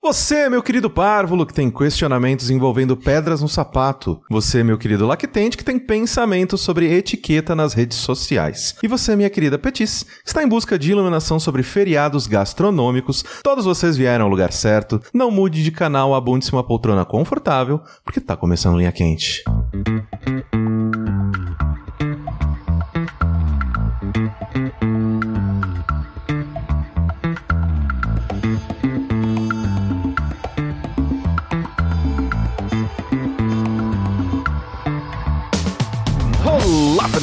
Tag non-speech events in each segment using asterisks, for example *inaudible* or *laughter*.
Você, meu querido párvulo, que tem questionamentos envolvendo pedras no sapato. Você, meu querido lactente, que tem pensamentos sobre etiqueta nas redes sociais. E você, minha querida Petis, está em busca de iluminação sobre feriados gastronômicos. Todos vocês vieram ao lugar certo. Não mude de canal, abunde-se uma poltrona confortável, porque tá começando linha quente. Olá,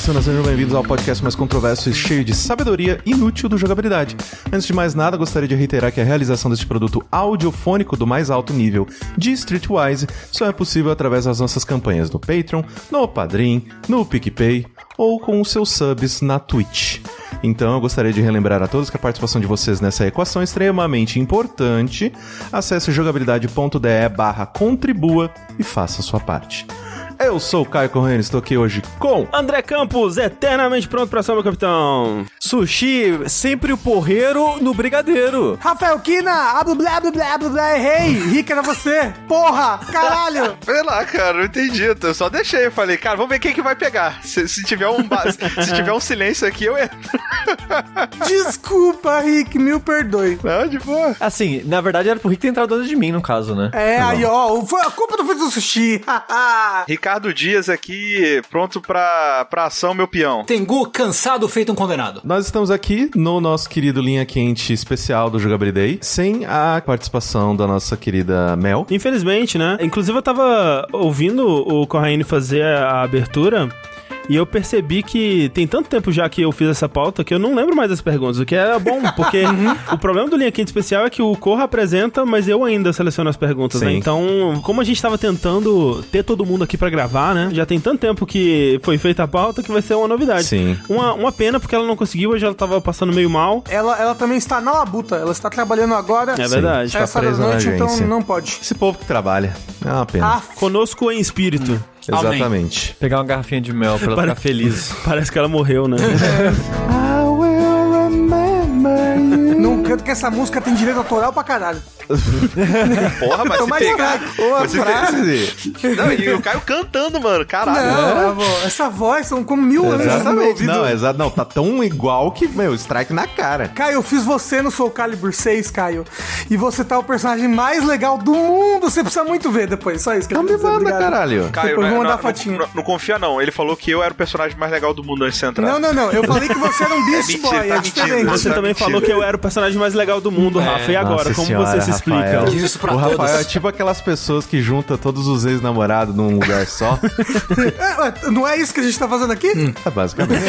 personas, sejam bem-vindos ao podcast mais controverso e cheio de sabedoria inútil do jogabilidade. Antes de mais nada, gostaria de reiterar que a realização deste produto audiofônico do mais alto nível de Streetwise só é possível através das nossas campanhas no Patreon, no Padrim, no PicPay ou com os seus subs na Twitch. Então eu gostaria de relembrar a todos que a participação de vocês nessa equação é extremamente importante. Acesse jogabilidade.de barra contribua e faça a sua parte. Eu sou o Caio Corrêa, estou aqui hoje com André Campos, eternamente pronto pra ser meu capitão. Sushi, sempre o porreiro no brigadeiro. Rafael Kina, blá blá blá blá blá, errei, rica era você, porra, caralho. *laughs* Sei lá, cara, não entendi. Eu só deixei. Eu falei, cara, vamos ver quem que vai pegar. Se, se tiver, um, ba- *laughs* se tiver um silêncio aqui, eu entro. *laughs* Desculpa, Rick, mil perdoe. Não, de boa. Assim, na verdade era pro Rick ter entrado antes de mim, no caso, né? É, aí ó, foi a culpa do do sushi, haha. Ricardo Dias aqui, pronto pra, pra ação, meu peão. Tengu cansado feito um condenado. Nós estamos aqui no nosso querido Linha Quente especial do Jogabilidade, sem a participação da nossa querida Mel. Infelizmente, né? Inclusive eu tava ouvindo o Corraine fazer a abertura. E eu percebi que tem tanto tempo já que eu fiz essa pauta que eu não lembro mais das perguntas, o que era bom, *laughs* porque o problema do Linha Quente Especial é que o Corra apresenta, mas eu ainda seleciono as perguntas, né? Sim. Então, como a gente tava tentando ter todo mundo aqui pra gravar, né? Já tem tanto tempo que foi feita a pauta que vai ser uma novidade. Sim. Uma, uma pena porque ela não conseguiu, hoje ela tava passando meio mal. Ela, ela também está na labuta, ela está trabalhando agora. É verdade. Tá Essa presa na noite, então não pode. Esse povo que trabalha. É uma pena. Ah, Conosco em espírito. Exatamente. Pegar uma garrafinha de mel pra ela *laughs* Para- ficar feliz. Parece que ela morreu, né? *laughs* *laughs* não canto que essa música tem direito autoral pra caralho. *laughs* Porra, mas se Mas pegar... Uma mas se frase. Não, e o Caio cantando, mano, caralho. Não, avó, essa voz são como mil anos no meu Exatamente. ouvido. Não, exato. Não, tá tão igual que, meu, strike na cara. Caio, eu fiz você no Soul Calibur 6, Caio. E você tá o personagem mais legal do mundo. Você precisa muito ver depois. Só isso que eu Não me manda, obrigado. caralho. Caio, Depois não, vou mandar não, fotinho. não, não confia não, ele falou que eu era o personagem mais legal do mundo antes de você entrar. Não, não, não. Eu *laughs* falei que você era um Beast mentira, Boy. tá é mentindo. diferente. Você Tá também mentindo. falou que eu era o personagem mais legal do mundo, Rafa. E agora, Nossa como senhora, você se explica? Rafael. Diz isso pra o todos. Rafael é tipo aquelas pessoas que juntam todos os ex-namorados num lugar só. *laughs* É, não é isso que a gente tá fazendo aqui? É basicamente.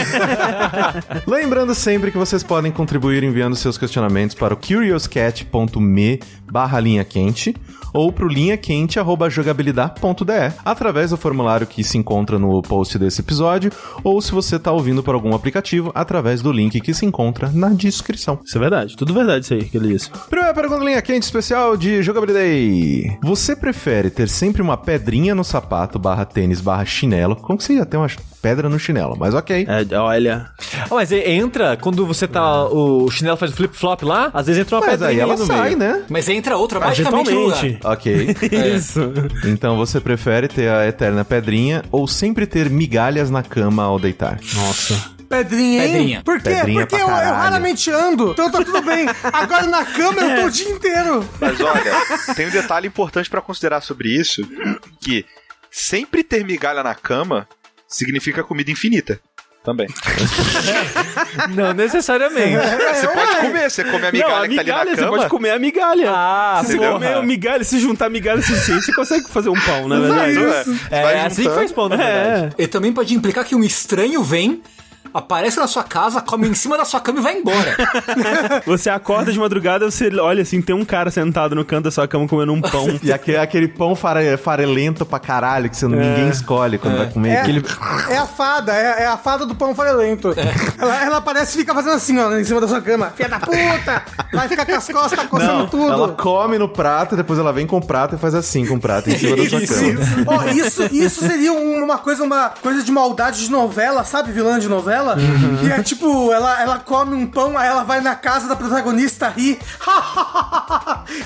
*laughs* Lembrando sempre que vocês podem contribuir enviando seus questionamentos para o curiouscat.me barra linha quente ou pro linhaquente.jogabilidade.de através do formulário que se encontra no post desse episódio ou se você tá ouvindo por algum aplicativo através do link que se encontra na descrição. Isso é verdade. Tudo verdade isso aí que ele disse. Primeira pergunta linha quente especial de jogabilidade. Você prefere ter sempre uma pedrinha no sapato barra tênis barra chinelo? Como que você ia ter uma pedra no chinelo? Mas ok. É, olha. Ah, mas entra, quando você tá. O chinelo faz o flip-flop lá, às vezes entra uma Mas aí pedrinha ela ali no sai, meio. né? Mas entra outra magicamente no lugar. Eventualmente. Ok. *laughs* Isso. Então você prefere ter a eterna pedrinha ou sempre ter migalhas na cama ao deitar? Nossa. Pedrinha, hein? Pedrinha. Por quê? Pedrinha Porque eu, eu raramente ando, então tá tudo bem. Agora na cama eu tô o dia inteiro. Mas olha, tem um detalhe importante pra considerar sobre isso, que sempre ter migalha na cama significa comida infinita. Também. *laughs* Não necessariamente. Você pode comer, você come a Não, migalha a que tá ali migalha, na você cama. pode comer a migalha. Ah, se porra. comer migalha, se juntar migalha suficiente, você consegue fazer um pão, na verdade. Isso, É, Vai assim que faz pão, na verdade. É. E também pode implicar que um estranho vem, aparece na sua casa, come em cima da sua cama e vai embora. *laughs* Você acorda de madrugada, você olha assim, tem um cara sentado no canto da sua cama comendo um pão. E aquele, aquele pão fare, farelento pra caralho que você, ninguém escolhe quando vai comer. É, Aquele... é a fada, é, é a fada do pão farelento. Ela, ela aparece e fica fazendo assim, ó, em cima da sua cama. Filha da puta! Vai ficar com as costas coçando Não, tudo. ela come no prato, depois ela vem com o prato e faz assim com o prato em cima da sua Isso, cama. Ó, isso, isso seria um- uma coisa, uma coisa de maldade de novela, sabe? Vilã de novela? Dela. E é tipo, ela, ela come um pão, aí ela vai na casa da protagonista rir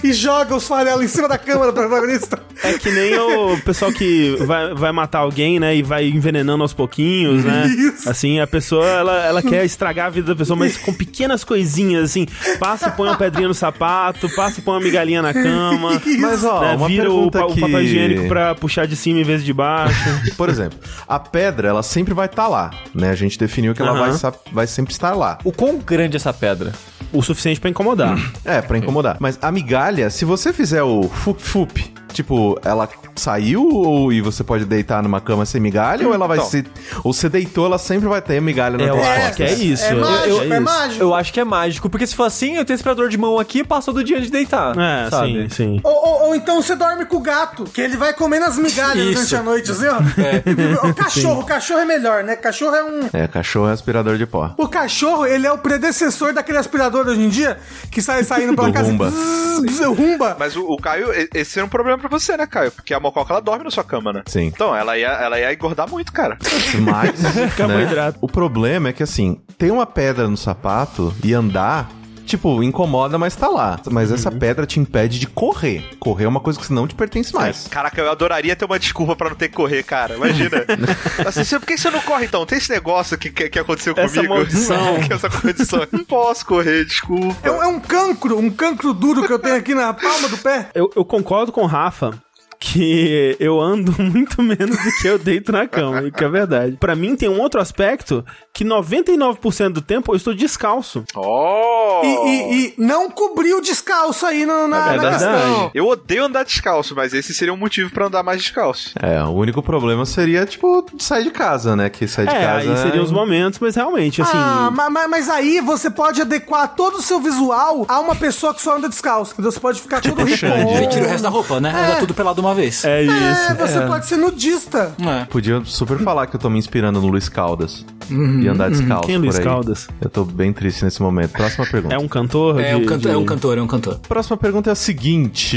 e joga os farelos em cima da cama da protagonista. É que nem o pessoal que vai, vai matar alguém, né? E vai envenenando aos pouquinhos, né? Isso. Assim, a pessoa, ela, ela quer estragar a vida da pessoa, mas com pequenas coisinhas, assim. Passa e põe uma pedrinha no sapato, passa e põe uma migalhinha na cama. Mas, ó, né, uma vira o, o papel higiênico pra puxar de cima em vez de baixo. Por exemplo, a pedra, ela sempre vai estar lá, né? A gente definiu que ela Aham. vai, sa- vai sempre estar lá. O quão grande é essa pedra? o suficiente pra incomodar. É, pra incomodar. Mas a migalha, se você fizer o fup-fup, tipo, ela saiu ou, e você pode deitar numa cama sem migalha ou ela vai Então. se... Ou você deitou, ela sempre vai ter migalha na Eu tua acho costas. que é isso. É eu- mágico, eu- é, isso. mágico. Eu acho que é mágico, porque se for assim, eu tenho aspirador de mão aqui e passou do dia de deitar. É, sabe? sim, sim. Ou, ou- ou então você dorme com o gato, que ele vai comendo as migalhas Isso. durante a noite, assim, ó. *laughs* O cachorro, o cachorro é melhor, né? Cachorro é um. É, cachorro é aspirador de pó. O cachorro, ele é o predecessor daquele aspirador hoje em dia que sai saindo pela Do casa. Rumba. Bzz, bzz, Rumba. Mas o, o Caio, esse era um problema pra você, né, Caio? Porque a mococa ela dorme na sua cama, né? Sim. Então, ela ia, ela ia engordar muito, cara. Mas, *laughs* né, Carboidrato. o problema é que assim, tem uma pedra no sapato e andar, tipo, incomoda, mas tá lá. Mas essa pedra te impede de correr. Correr é uma coisa que não te pertence mais. Caraca, eu adoraria ter uma desculpa pra não ter que correr, cara. Imagina. *laughs* assim, você- por que você não corre então? Tem esse negócio que, que, que aconteceu Essa comigo? maldição. *laughs* que essa condição. Não posso correr, desculpa. É, um- é um cancro, um cancro duro que eu tenho aqui na palma do pé. Eu, eu concordo com o Rafa que eu ando *laughs* muito menos do que eu deito na cama, que é verdade. Pra mim tem um outro aspecto que 99% do tempo eu estou descalço. Oh! E, e- e não cobriu descalço aí no, na, É na verdade. questão. Eu odeio andar descalço, mas esse seria um motivo pra andar mais descalço. É, o único problema seria, tipo, sair de casa, né? Que sair de É, casa. aí seriam os momentos, mas realmente, assim. Ah, ma- ma- mas, aí você pode adequar todo o seu visual a uma pessoa que só anda descalço. entendeu? Você pode ficar todo Xande. rico. Você tira o resto da roupa, né? Anda tudo pelado uma vez. É isso. É, você pode ser nudista. É. Podia super falar que eu tô me inspirando no Luiz Caldas. e andar descalço. Quem é Luiz por aí. Caldas? Eu tô bem triste nesse momento. Próxima pergunta. É um cantor? É, de- um cantor, de- é um cantor, é um cantor. Próxima pergunta é a seguinte: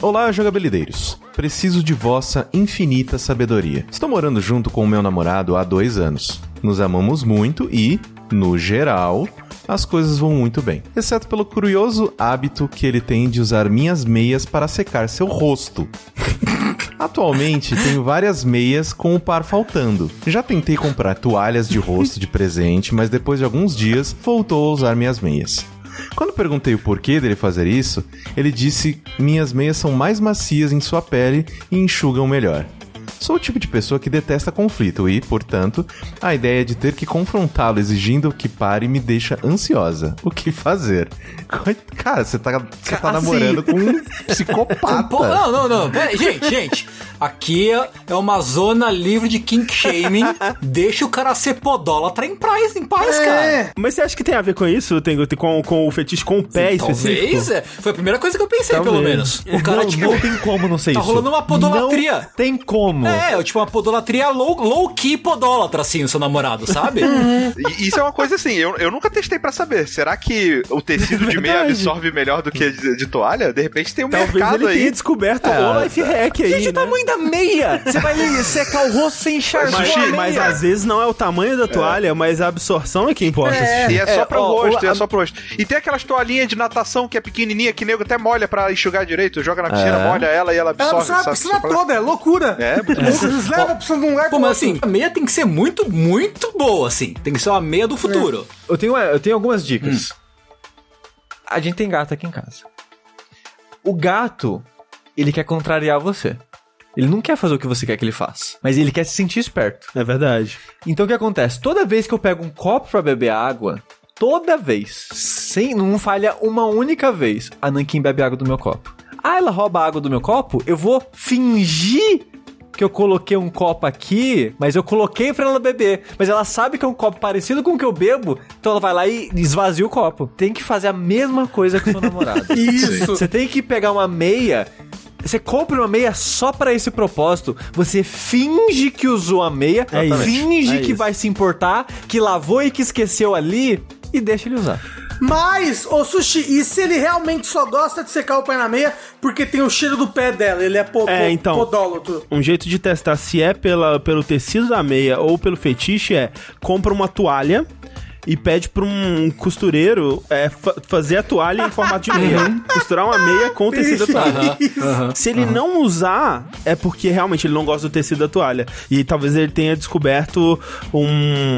Olá, jogabilideiros. Preciso de vossa infinita sabedoria. Estou morando junto com o meu namorado há dois anos. Nos amamos muito e, no geral, as coisas vão muito bem. Exceto pelo curioso hábito que ele tem de usar minhas meias para secar seu rosto. *laughs* Atualmente tenho várias meias com o par faltando. Já tentei comprar toalhas de rosto de presente, mas depois de alguns dias voltou a usar minhas meias. Quando perguntei o porquê dele fazer isso, ele disse: Minhas meias são mais macias em sua pele e enxugam melhor. Sou o tipo de pessoa que detesta conflito e, portanto, a ideia de ter que confrontá-lo exigindo que pare me deixa ansiosa. O que fazer? Cara, você tá, você tá Assim. namorando com um psicopata. *laughs* Não, não, não. Pera, gente, gente. Aqui é é uma zona livre de kink shaming. Deixa o cara ser podólatra em paz, em paz, cara. É. Mas você acha que tem a ver com isso? Tem, tem com, com o fetiche com o pé específico? Talvez, é. Foi a primeira coisa que eu pensei, Talvez. pelo menos. O cara, não, tipo. não tem como não ser tá isso. rolando uma podolatria. Não tem como. É, tipo uma podolatria low, low key podólatra, assim, o seu namorado, sabe? *laughs* E isso é uma coisa assim, eu, eu nunca testei pra saber. Será que o tecido de meia absorve melhor do que de, de toalha? De repente tem um Talvez mercado ele tenha aí. descoberto É, o life hack aí, Gente, né? o tamanho da meia! Você vai secar o rosto sem encharcar Mas, mas às vezes não é o tamanho da toalha, mas a absorção é que importa. E é só É, pro ó, rosto, o- é só pro rosto. E tem aquelas toalhinhas de natação que é pequenininha, que nego até molha pra enxugar direito. Joga na piscina, É. molha ela e ela Ela absorve. precisa a piscina toda, é loucura. É, muito Eles levam a piscina de um lugar Pô, pro mas assim, a meia tem que ser muito, muito boa, assim. Tem que ser uma meia do futuro. Eu tenho, eu tenho algumas dicas. A gente tem gato aqui em casa. O gato, ele quer contrariar você. Ele não quer fazer o que você quer que ele faça. Mas ele quer se sentir esperto. É verdade. Então o que acontece? Toda vez que eu pego um copo pra beber água, toda vez, sem não falha uma única vez, a Nankin bebe água do meu copo. Ah, ela rouba a água do meu copo? Eu vou fingir que eu coloquei um copo aqui, mas eu coloquei pra ela beber. Mas ela sabe que é um copo parecido com o que eu bebo, então ela vai lá e esvazia o copo. Tem que fazer a mesma coisa com o seu namorado. *laughs* Isso. Você tem que pegar uma meia. Você compra uma meia só pra esse propósito. Você finge que usou a meia, É finge É que isso. vai se importar, que lavou e que esqueceu ali e deixa ele usar. Mas, ô Sushi, e se ele realmente só gosta de secar o pé na meia porque tem o cheiro do pé dela? Ele é, po É, então. podólogo. Um jeito de testar se é pela, pelo tecido da meia ou pelo fetiche é compra uma toalha e pede pra um costureiro é, fa- fazer a toalha em formato de meia. Costurar uma meia com o tecido da toalha. Se ele não usar, é porque realmente ele não gosta do tecido da toalha. E talvez ele tenha descoberto um,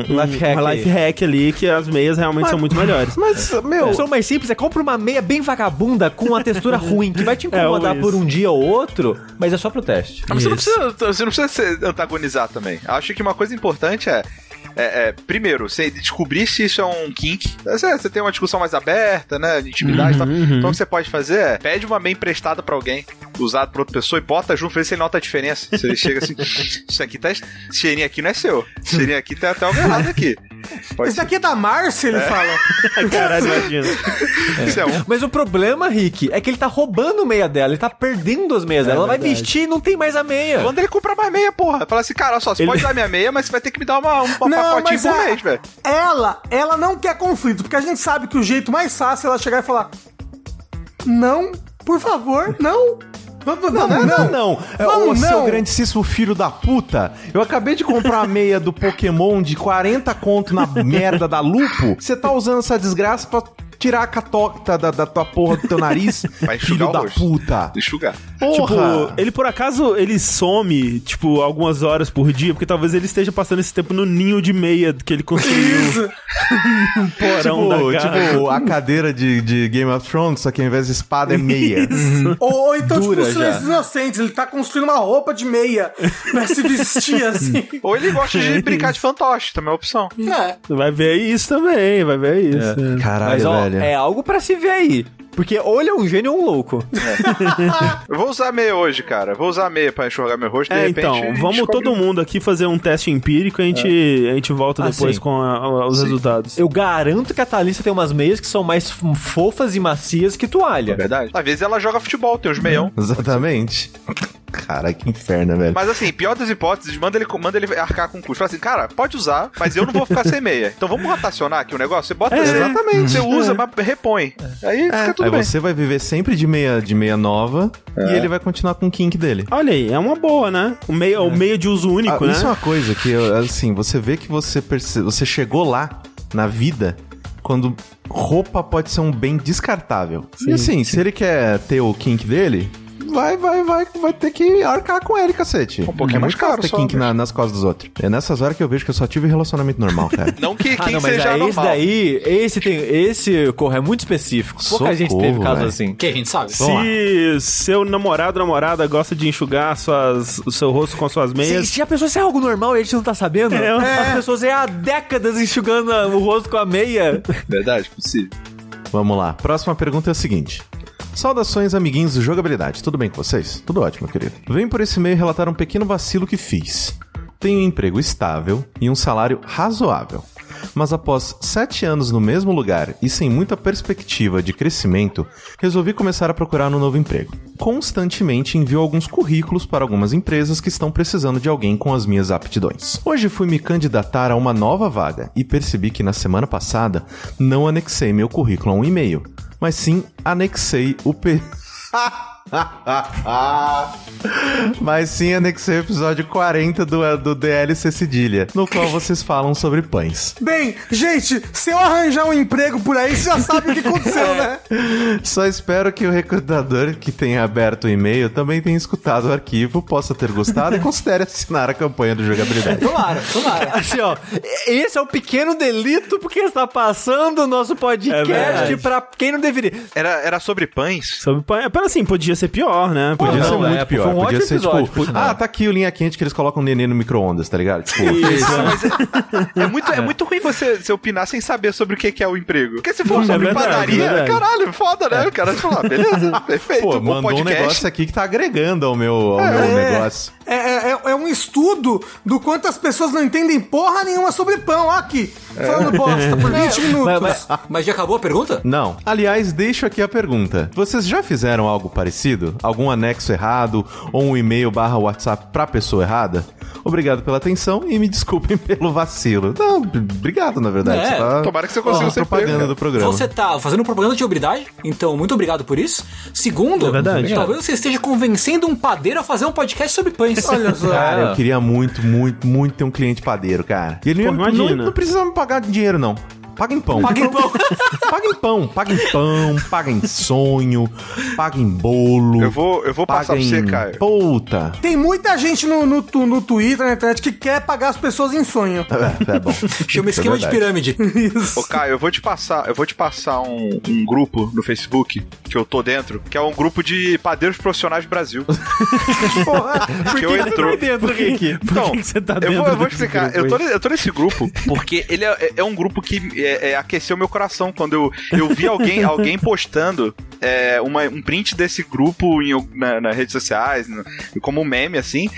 um Life hack uma life hack ali que as meias realmente são muito melhores. Mas, A meu, opção mais simples é compra uma meia bem vagabunda com uma textura *laughs* ruim, que vai te incomodar É, por um dia ou outro, mas é só pro teste. Mas você não, precisa, você não precisa se antagonizar também. Acho que uma coisa importante é. É, é, primeiro, você descobrir se isso é um kink. Você, você tem uma discussão mais aberta, né? De intimidade e tal. Então o que você pode fazer é pede uma meia emprestada pra alguém, usado pra outra pessoa, e bota junto, vê se ele nota a diferença. Se ele chega assim, *laughs* isso aqui tá. Esse cheirinho aqui não é seu. Esse cheirinho aqui tem até algo errado aqui. Pode Esse ser. daqui é da Márcia, ele fala. *laughs* Caralho, imagina. Isso é um. Mas o problema, Rick, é que ele tá roubando meia dela, ele tá perdendo as meias dela. Ela vai verdade. vestir e não tem mais a meia. Manda ele comprar mais meia, porra. Fala assim, cara, olha só, você Ele- pode dar minha meia, mas você vai ter que me dar uma, um pacotinho mas por a- mês, velho. ela, ela não quer conflito, porque a gente sabe que o jeito mais fácil é ela chegar e falar: Não, por favor, não. Vamos, não, não, Não, não. É, Vamos, Ô, seu não. grandíssimo filho da puta. Eu acabei de comprar uma meia do Pokémon de 40 conto na merda da Lupo. Você tá usando essa desgraça pra tirar a catocta da, da tua porra do teu nariz, *laughs* Vai enxugar filho da rosto. puta. Enxugar. Porra. Tipo, ele por acaso ele some, tipo, algumas horas por dia, porque talvez ele esteja passando esse tempo no ninho de meia que ele construiu *laughs* Isso. porão Tipo, da casa. tipo, a cadeira de, de Game of Thrones, só que ao invés de espada é meia. *laughs* Ou, ou então, Dura tipo, silêncios inocentes, ele tá construindo uma roupa de meia pra se vestir assim. Ou ele gosta de brincar de fantoche, também é uma opção. É. Vai ver isso também, vai ver isso. Caralho, Mas ó, velho. É algo pra se ver aí. Porque ou ele é um gênio ou um louco. *laughs* Eu vou usar meia hoje, cara. Vou usar meia pra enxugar meu rosto. de É, repente, então, vamos descobre- todo mundo aqui fazer um teste empírico e a gente, a gente volta depois Assim. com a- a- os resultados. Eu garanto que a Thalissa tem umas meias que são mais fofas e macias que toalha. É verdade. Às vezes ela joga futebol, tem uns meião. Exatamente. Cara, que inferno, velho. Mas assim, pior das hipóteses, manda ele, manda ele arcar com o custo. Fala assim, cara, pode usar, mas eu não vou ficar sem meia. Então vamos rotacionar aqui o negócio? Você bota. você- exatamente. Você usa, mas repõe. Aí fica tudo Aí bem. você vai viver sempre de meia, de meia nova e ele vai continuar com o kink dele. Olha aí, é uma boa, né? O meio, o meio de uso único, Ah, né? Isso é uma coisa que, assim, você vê que você, perce... você chegou lá na vida quando roupa pode ser um bem descartável. e assim, se ele quer ter o kink dele, vai, vai, vai, vai ter que arcar com ele, cacete. Um pouquinho mais caro ter só, kink né? na- nas costas dos outros. É nessas horas que eu vejo que eu só tive relacionamento normal, cara. *laughs* Não que Ah, quem não, mas seja esse normal. daí, esse tem, esse corre é muito específico. Pouca gente Socorro, teve caso velho. assim. Que a gente sabe. Se seu namorado ou namorada gosta de enxugar suas, o seu rosto com suas Se, meias, se a pessoa se é algo normal e a gente não tá sabendo, É. as pessoas é há décadas enxugando o rosto com a meia. Verdade, possível. Vamos lá. Próxima pergunta é a seguinte. Saudações, amiguinhos do Jogabilidade. Tudo bem com vocês? Tudo ótimo, querido. Venho por esse meio relatar um pequeno vacilo que fiz. Tenho um emprego estável e um salário razoável. Mas após sete anos no mesmo lugar e sem muita perspectiva de crescimento, resolvi começar a procurar um novo emprego. Constantemente envio alguns currículos para algumas empresas que estão precisando de alguém com as minhas aptidões. Hoje fui me candidatar a uma nova vaga e percebi que na semana passada não anexei meu currículo a um e-mail, mas sim anexei o P. *laughs* *laughs* Mas sim, anexei o episódio 40 do, do DLC Cedilha, no qual vocês falam sobre pães. Bem, gente, se eu arranjar um emprego por aí, você já sabe o que aconteceu, né? *laughs* Só espero que o recrutador que tenha aberto o e-mail também tenha escutado o arquivo, possa ter gostado e considere assinar a campanha do jogabilidade. Tomara, tomara. *laughs* Assim, ó, esse é um pequeno delito porque está passando o nosso É podcast verdade. pra quem não deveria. Era, era sobre pães? sobre pão. Mas assim, podia ser pior, né? Podia Não, ser é, muito foi pior. um Podia ótimo ser episódio, tipo, por sinal. ah, tá aqui o linha quente que eles colocam o neném no micro-ondas, tá ligado? Tipo, *laughs* É muito, é. muito ruim você, você opinar sem saber sobre o que é o emprego. Porque se for É sobre verdade, padaria, é verdade. caralho, foda, né? O cara fala, ah, beleza, *laughs* perfeito, pô, mandou um podcast. negócio aqui que tá agregando ao meu, ao meu negócio. É, é, é- é um estudo do quanto as pessoas não entendem porra nenhuma sobre pão. Ó aqui, falando bosta por *laughs* 20 minutos. Mas- mas- Mas já acabou a pergunta? Não. Aliás, deixo aqui a pergunta. Vocês já fizeram algo parecido? Algum anexo errado ou um e-mail barra WhatsApp pra pessoa errada? Obrigado pela atenção e me desculpem *laughs* pelo vacilo. Não, obrigado, na verdade. É, tá tomara que você consiga Ó, ser propaganda pego, do programa. Você tá fazendo propaganda de habilidade, então muito obrigado por isso. Segundo, É verdade. talvez você esteja convencendo um padeiro a fazer um podcast sobre pães. Olha só. Cara, eu queria muito, muito, muito ter um cliente padeiro, cara. E ele Pô, não, imagina. não, não precisa me pagar dinheiro, não. Paga em pão. Paga em pão. *laughs* paga em pão, paga em pão, paga em sonho, paga em bolo. Eu vou, eu vou passar pra você, em... Caio. Puta. Tem muita gente no, no, no Twitter, na internet, que quer pagar as pessoas em sonho. É, é bom. Chama Isso é esquema de verdade. pirâmide. *laughs* Ô, Caio, eu vou te passar, eu vou te passar um, um grupo no Facebook que eu tô dentro, que é um grupo de padeiros profissionais do Brasil. *laughs* Porra. que eu entro. Por que, que, por Então, que que você tá eu dentro vou, eu vou explicar. grupo Eu tô, eu tô nesse grupo porque ele é, é um grupo que é, é, aqueceu meu coração quando eu, eu vi alguém, alguém postando é, uma- um print desse grupo em, na- nas redes sociais, no- como um meme, assim.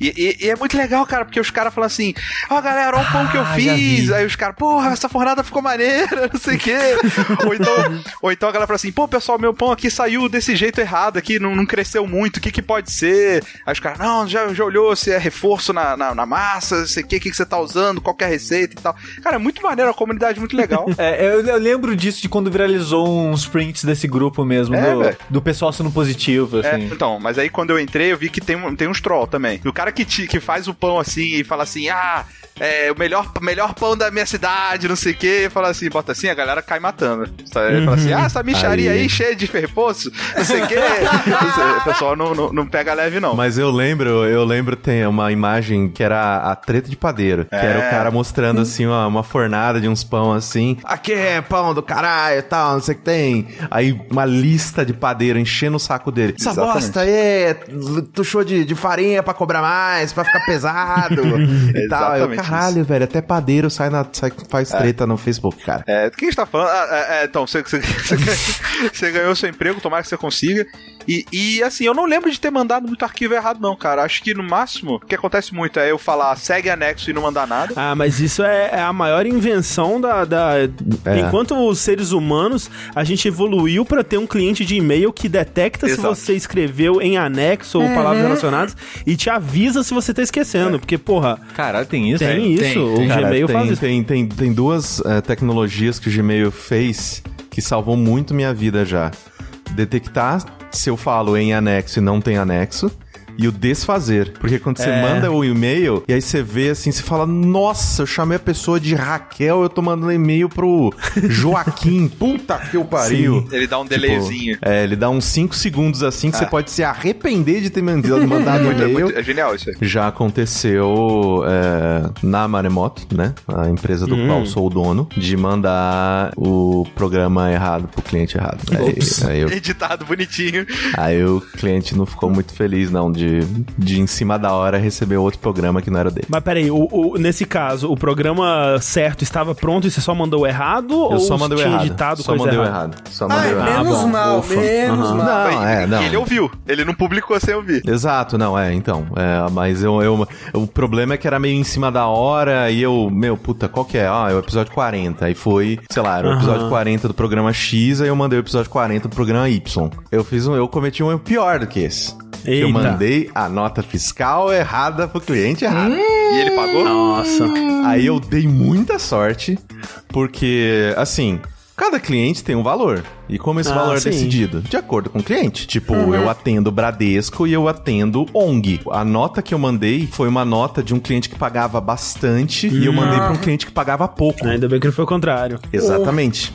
E, e- e é muito legal, cara, porque os caras falam assim: Ó, galera, olha o pão que eu Ah, fiz. Aí os caras, porra, essa fornada ficou maneira, *laughs* não sei o quê. *laughs* ou, então, ou então a galera fala assim: pô, pessoal, meu pão aqui saiu desse jeito errado aqui, não, não cresceu muito, o que que pode ser? Aí os caras, não, já, já olhou se é reforço na, na, na massa, não sei o que, o que você tá usando, qual que é a receita e tal. Cara, é muito maneiro, a comunidade é muito legal. *laughs* É, eu, eu lembro disso de quando viralizou uns prints desse grupo mesmo, É, do, do pessoal sendo positivo, É, assim. então, mas aí quando eu entrei, eu vi que tem, um- tem uns troll também. O cara que, te- que faz o pão assim e fala assim, ah, é o melhor, melhor pão da minha cidade, não sei o que, fala assim, bota assim, a galera cai matando. Sabe? Ele Fala assim, ah, essa micharia aí, Aí. cheia de reforço, não sei o que. *laughs* o pessoal não, não, não pega leve, não. Mas eu lembro, eu lembro tem uma imagem que era a treta de padeiro. Que era o É. cara mostrando assim uma, uma fornada de uns pão assim. Aqui é pão do caralho e tal, não sei o que tem. Aí uma lista de padeiro enchendo o saco dele. Essa Exatamente. bosta aí, é, tuchou de, de farinha pra cobrar mais, pra ficar pesado *laughs* e tal. Eu, Exatamente caralho, velho, até padeiro sai na, sai- faz treta no Facebook, cara. É, do que a gente tá falando? Ah, é, é, então, você, você, *laughs* você ganhou seu emprego, tomara que você consiga. E, e, assim, eu não lembro de ter mandado muito arquivo errado, não, cara. Acho que no máximo, o que acontece muito é eu falar segue anexo e não mandar nada. Ah, mas isso é, é a maior invenção da. da- É. Enquanto os seres humanos, a gente evoluiu pra ter um cliente de e-mail que detecta se Exato. você escreveu em anexo ou palavras relacionadas e te avisa se você tá esquecendo. Porque, porra, Caralho, tem isso? tem isso. o Cara, Gmail tem, faz isso. Tem, tem, tem duas eh, tecnologias que o Gmail fez que salvou muito minha vida já. Detectar se eu falo em anexo e não tem anexo. E o desfazer. Porque quando você É. manda o e-mail, e aí você vê assim, você fala: Nossa, eu chamei a pessoa de Raquel, eu tô mandando e-mail pro *laughs* Joaquim. Puta que eu pariu. Ele dá um Tipo, delayzinho. É, ele dá uns 5 segundos assim que você pode se arrepender de ter mandado, *laughs* mandado um é, e-mail. é genial isso aí. Já aconteceu é, na Maremoto, né? A empresa do qual sou o dono, de mandar o programa errado pro cliente errado. Aí, aí, eu- *laughs* Editado bonitinho. aí o cliente não ficou muito feliz, não, de, de em cima da hora receber outro programa que não era dele. Mas peraí, o, o- nesse caso, o programa certo estava pronto e você só mandou errado? Eu ou só mandei tinha errado. editado Só coisa mandei errado. Só mandei Ai, o errado. menos bom, mal, ufa. menos Aham. mal. Não, é, não. Ele ouviu. Ele não publicou sem ouvir. Exato, não, é, então. É, mas eu, eu- o problema é que era meio em cima da hora e eu, meu, puta, qual que é? Ah, é o episódio 40. Aí foi, sei lá, era o episódio 40 do programa X, aí eu mandei o episódio 40 do programa Y. Eu fiz um, eu cometi um erro pior do que esse. Que Eu Eita. mandei a nota fiscal errada pro cliente errado. E ele pagou? Nossa. Aí eu dei muita sorte, porque, assim, cada cliente tem um valor. E como esse Ah, valor é sim. decidido? De acordo com o cliente. Tipo, eu atendo Bradesco e eu atendo ONG. A nota que eu mandei foi uma nota de um cliente que pagava bastante e eu mandei pra um cliente que pagava pouco. Ainda bem que não foi o contrário. Exatamente.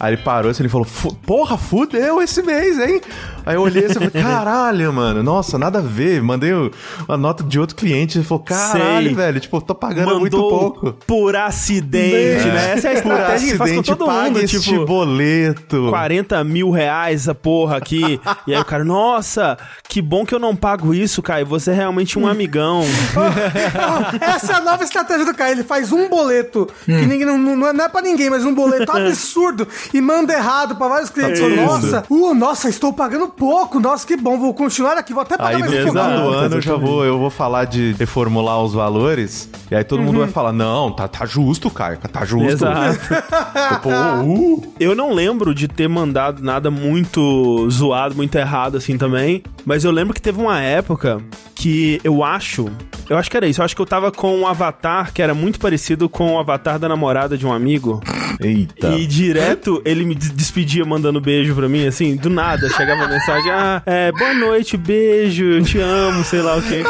Aí ele parou assim, ele falou, "Fu- porra, fudeu esse mês, hein? Aí eu olhei assim e falei, caralho, mano, nossa, nada a ver. Mandei o- a nota de outro cliente. Ele falou, caralho, Sei. velho, tipo, eu tô pagando muito pouco. por acidente, né? Essa é a Por estratégia que faz com acidente, todo mundo. Este Tipo, boleto. 40 mil reais essa porra aqui. e aí o cara, nossa, que bom que eu não pago isso, Caio. Você é realmente um amigão. *laughs* Essa é a nova estratégia do cara. Ele faz um boleto que ninguém, não, não, não é pra ninguém, mas um boleto *laughs* absurdo e manda errado pra vários clientes. Isso. nossa, uh, nossa, estou pagando pouco. Nossa, que bom, vou continuar aqui, vou até pagar Aí mais no um do ano eu já vou, eu vou falar de reformular os valores. E aí todo mundo vai falar: não, tá, tá justo, Caio, tá justo. Exato. *laughs* Tipo, uh, Eu não lembro de ter mandado nada muito zoado, muito errado assim também. Mas eu lembro que teve uma época que eu acho. Eu acho que era isso. Eu acho que eu tava com um avatar que era muito parecido com o avatar da namorada de um amigo. Eita. E direto ele me des- despedia mandando beijo pra mim, assim, do nada. Chegava a mensagem: Ah, é, boa noite, beijo, eu te amo, sei lá o quê.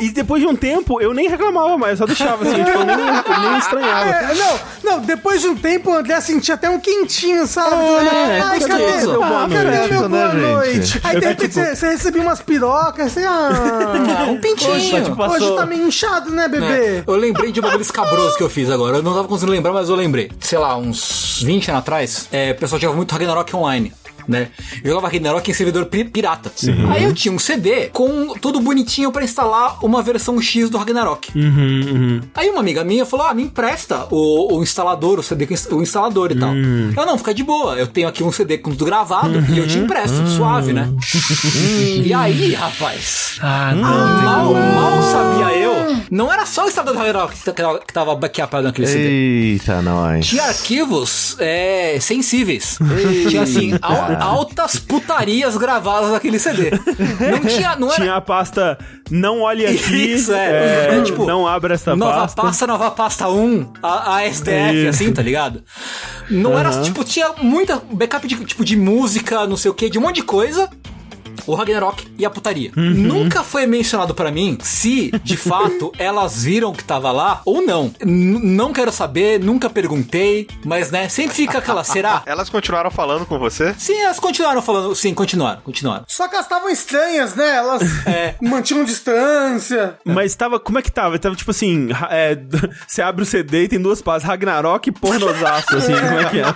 E, e depois de um tempo eu nem reclamava mais, eu só deixava assim, tipo, eu nem, eu nem estranhava. É, não, não, depois de um tempo o André sentia até um quentinho, sabe? É, Ai, com cadê? Ah, Boa cadê noite, meu né, boa gente? noite? Aí de repente você, você recebia umas pirocas, assim, ah, Ah, *laughs* um pintinho. Hoje, tipo, Passou. hoje tá meio inchado, né, bebê? É, eu lembrei de um bagulho escabroso que eu fiz agora. Eu não tava conseguindo lembrar, mas eu lembrei. Sei lá, uns 20 anos atrás, é, o pessoal jogava muito Ragnarok online. Né? Eu jogava Ragnarok em servidor pi- pirata. Aí eu tinha um CD com tudo bonitinho pra instalar uma versão X do Ragnarok. Aí uma amiga minha falou: Ah, me empresta o, o instalador, o CD, o instalador e tal. Eu não, fica de boa. Eu tenho aqui um CD com tudo gravado e eu te empresto, suave, né? *laughs* e aí, rapaz. Ah, Mal, mal sabia eu. Não era só o instalador do Ragnarok que tava- que tava backupado naquele CD. Eita, nós. Tinha arquivos é, sensíveis. Tinha assim, al- altas putarias gravadas naquele CD. Não tinha. Não era. Tinha a pasta não olhe aqui, Isso, é. é, É, tipo, não abra esta Nova pasta. pasta. nova pasta 1, a, a SDF, Isso. assim, tá ligado? Não era, tipo, tinha muita backup de, tipo, de música, não sei o que, de um monte de coisa. O Ragnarok e a putaria. Uhum. Nunca foi mencionado pra mim se, de *laughs* fato, elas viram que tava lá ou não. N- não quero saber, nunca perguntei, mas, né, sempre fica aquela, será? *laughs* Elas continuaram falando com você? Sim, elas continuaram falando, sim, continuaram, continuaram. Só que elas estavam estranhas, né? Elas *laughs* É. mantinham distância. Mas tava, como é que tava? Tava tipo assim, é, você abre o CD e tem duas pastas, Ragnarok e pornosaço, assim, como é que é?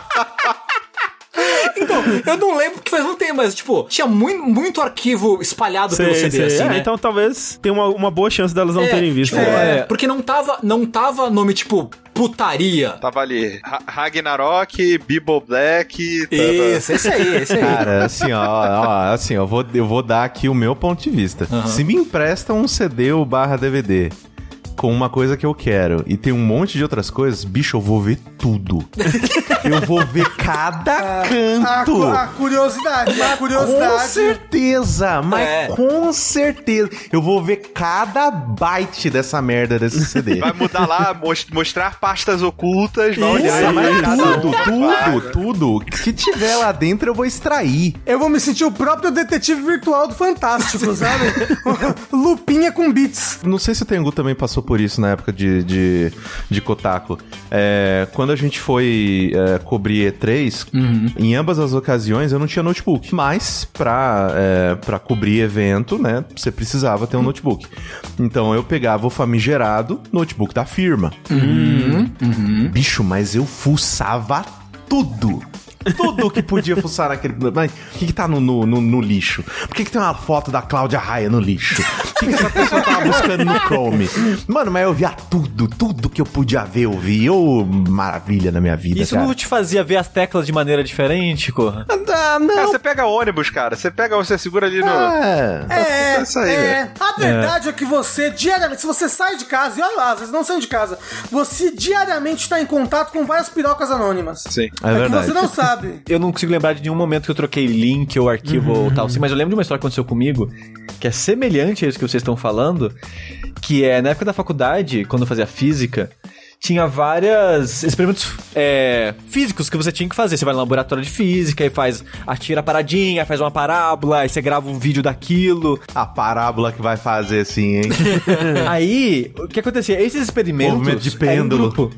Então, eu não lembro que faz um tempo, mas, tipo, tinha muito, muito arquivo espalhado pelo Sei, CD, sei. assim, É, né? Então talvez tenha uma, uma boa chance delas não É, terem visto. tipo, né? é, Porque não tava, não tava nome, tipo, putaria. Tava ali, Ra- Ragnarok, Bible Black. tava- Isso, esse aí, esse aí. Cara, assim, ó, ó, assim, eu vou, eu vou dar aqui o meu ponto de vista. Se me emprestam um CD ou barra DVD com uma coisa que eu quero e tem um monte de outras coisas, bicho, eu vou ver tudo. *laughs* eu vou ver cada A, canto. cu- a curiosidade, a Com curiosidade. certeza, mas É. com certeza. Eu vou ver cada byte dessa merda desse CD. Vai mudar lá, mos- mostrar pastas ocultas. Vai olhar mas um. tudo, tudo, tudo. Que tiver lá dentro eu vou extrair. Eu vou me sentir o próprio detetive virtual do Fantástico, sabe? *laughs* Lupinha com bits. Não sei se o Tengu também passou por isso na época de, de, de Kotaku. É, quando a gente foi é, cobrir E3, em ambas as ocasiões eu não tinha notebook. Mas pra, é, pra cobrir evento, né, você precisava ter um notebook. Então eu pegava o famigerado notebook da firma. Bicho, mas eu fuçava tudo. Tudo que podia fuçar naquele. Mas o que, que tá no, no, no- no lixo? Por que, que tem uma foto da Cláudia Raia no lixo? O que, que essa pessoa tava buscando no Chrome? Mano, mas eu via tudo, tudo que eu podia ver, eu vi. Ô, maravilha na minha vida. Isso cara. não te fazia ver as teclas de maneira diferente, Corra? Ah, não. É, você pega ônibus, cara. Você pega, você segura ali no. É. É, Isso aí, é. A verdade é. que você, diariamente, se você sai de casa, e olha lá, vocês não saem de casa, você diariamente está em contato com várias pirocas anônimas. Sim. É É que verdade. você não sabe. Eu não consigo lembrar de nenhum momento que eu troquei link ou arquivo ou tal assim, mas eu lembro de uma história que aconteceu comigo que é semelhante a isso que vocês estão falando, que é na época da faculdade, quando eu fazia física, tinha vários experimentos é, físicos que você tinha que fazer. Você vai no laboratório de física e faz, atira a paradinha, faz uma parábola, aí você grava um vídeo daquilo. A parábola que vai fazer assim, hein? *laughs* Aí, o que acontecia? Esses experimentos. Movimento de em pêndulo.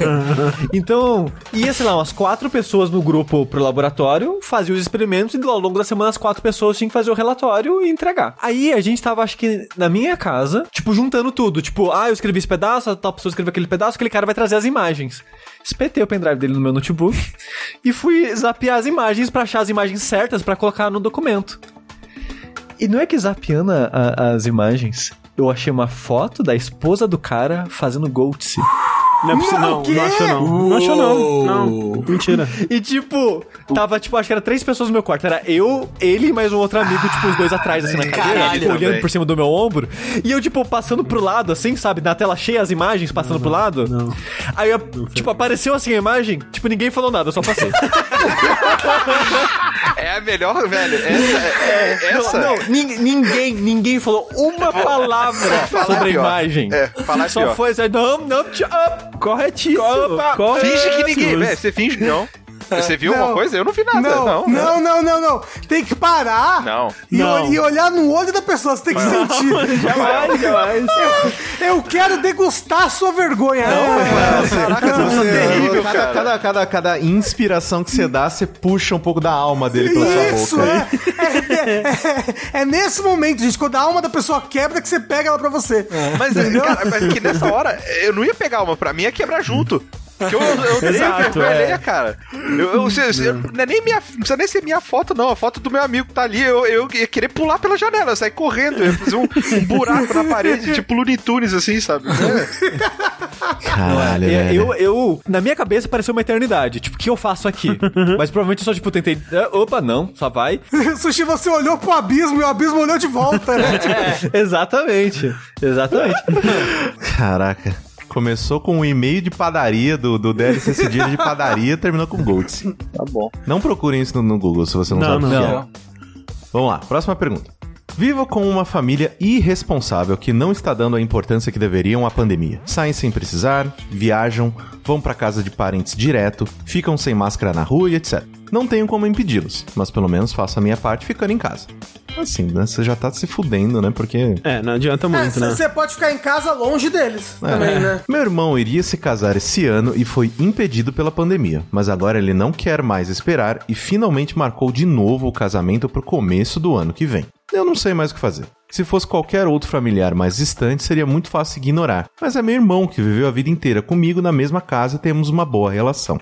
*laughs* então, ia, sei lá, umas quatro pessoas no grupo pro laboratório, faziam os experimentos e ao longo da semana as quatro pessoas tinham que fazer o relatório e entregar. Aí a gente tava, acho que na minha casa, tipo, juntando tudo. Tipo, ah, eu escrevi esse pedaço, a tal pessoa escreveu aquele pedaço, aquele cara vai trazer as imagens. Espetei o pendrive dele no meu notebook e fui zapear as imagens pra achar as imagens certas pra colocar no documento. E não é que zapeando a- a- as imagens, eu achei uma foto da esposa do cara fazendo goatse. Não é possível, Não, não. o quê? Não achou, não. Não achou, não. Não. Mentira. E tipo, tava, tipo, acho que era três pessoas no meu quarto. Era eu, ele e mais um outro amigo, tipo, os dois atrás, assim, na cadeira, Caralho, tipo, olhando por cima do meu ombro. E eu, tipo, passando pro lado, assim, sabe? Na tela cheia as imagens, passando pro lado. não. Aí, eu, tipo, apareceu assim a imagem, tipo, ninguém falou nada, eu só passei. *laughs* É a melhor, velho. Essa. É, é- essa Não, não, nin- ninguém, ninguém falou uma palavra *laughs* sobre a imagem. É, falar Só pior. foi assim, não, não, tch- up. Corretíssimo. Opa, Finge que ninguém. Corretíssimo. Velho, você finge. Não. *laughs* Você viu Não. alguma coisa? Eu não vi nada. Não, Não, não, não, não, não, Tem que parar Não. E, Não. e olhar no olho da pessoa. Você tem que sentir. *laughs* Jamais, jamais. Eu quero degustar a sua vergonha. É. Caraca, Você- você é terrível, cada, cara. cada, cada, cada inspiração que você dá, você puxa um pouco da alma dele pela Isso, sua boca. é. É, é- é nesse momento, gente, quando a alma da pessoa quebra, que você pega ela pra você. Mas, é, cara, mas que nessa hora eu não ia pegar uma pra mim, ia quebrar junto. Porque eu, eu Exato, vergonha é. alheia, cara. Eu, eu, se- se- eu- não é nem minha. Não precisa nem ser minha foto, não. A foto do meu amigo que tá ali, eu, eu ia querer pular pela janela, eu sair correndo, eu ia fazer um, um buraco na parede, tipo Looney Tunes, assim, sabe? É. Caralho, É, eu, eu, na minha cabeça pareceu uma eternidade. Tipo, o que eu faço aqui? *laughs* Mas provavelmente eu só, tipo, tentei. "Ah, Opa, não, só vai. *laughs* Sushi, você olhou pro abismo e o abismo olhou de volta, né? *laughs* É, exatamente. Exatamente. Caraca. Começou com um e-mail de padaria do, do DLC Cedilha de padaria, terminou com Golds. Tá bom. Não procurem isso no, no Google se você não, Não, sabe o que não. é. Vamos lá, próxima pergunta. Vivo com uma família irresponsável que não está dando a importância que deveriam à pandemia. Saem sem precisar, viajam, vão para casa de parentes direto, ficam sem máscara na rua e etc. Não tenho como impedi-los, mas pelo menos faço a minha parte ficando em casa. Assim, né? Você já tá se fudendo, né? Porque É, não adianta muito, né? Você pode ficar em casa longe deles também, né? Meu irmão iria se casar esse ano e foi impedido pela pandemia, mas agora ele não quer mais esperar e finalmente marcou de novo o casamento pro começo do ano que vem. Eu não sei mais o que fazer. Se fosse qualquer outro familiar mais distante, seria muito fácil ignorar. Mas é meu irmão que viveu a vida inteira comigo na mesma casa e temos uma boa relação.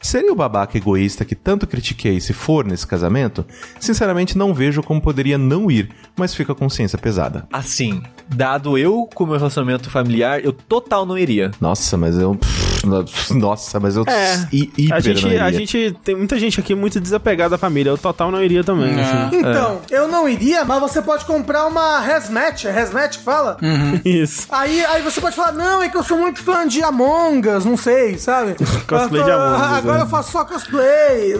Seria o babaca egoísta que tanto critiquei se for nesse casamento? Sinceramente, não vejo como poderia não ir, mas fica a consciência pesada. Assim, dado eu com o meu relacionamento familiar, eu total não iria. Nossa, mas eu. *laughs* Nossa, mas eu. É. hi- hiper A gente, não iria. a gente tem muita gente aqui muito desapegada da família. Eu total não iria também. assim. *laughs* Então, eu não iria, mas você pode comprar uma Resmatch. É Resmatch que fala? *laughs* Isso. Aí, aí você pode falar, não, é que eu sou muito fã de Among Us, não sei, sabe? Cosplay Eu de Among Us, Agora é. eu faço só cosplay.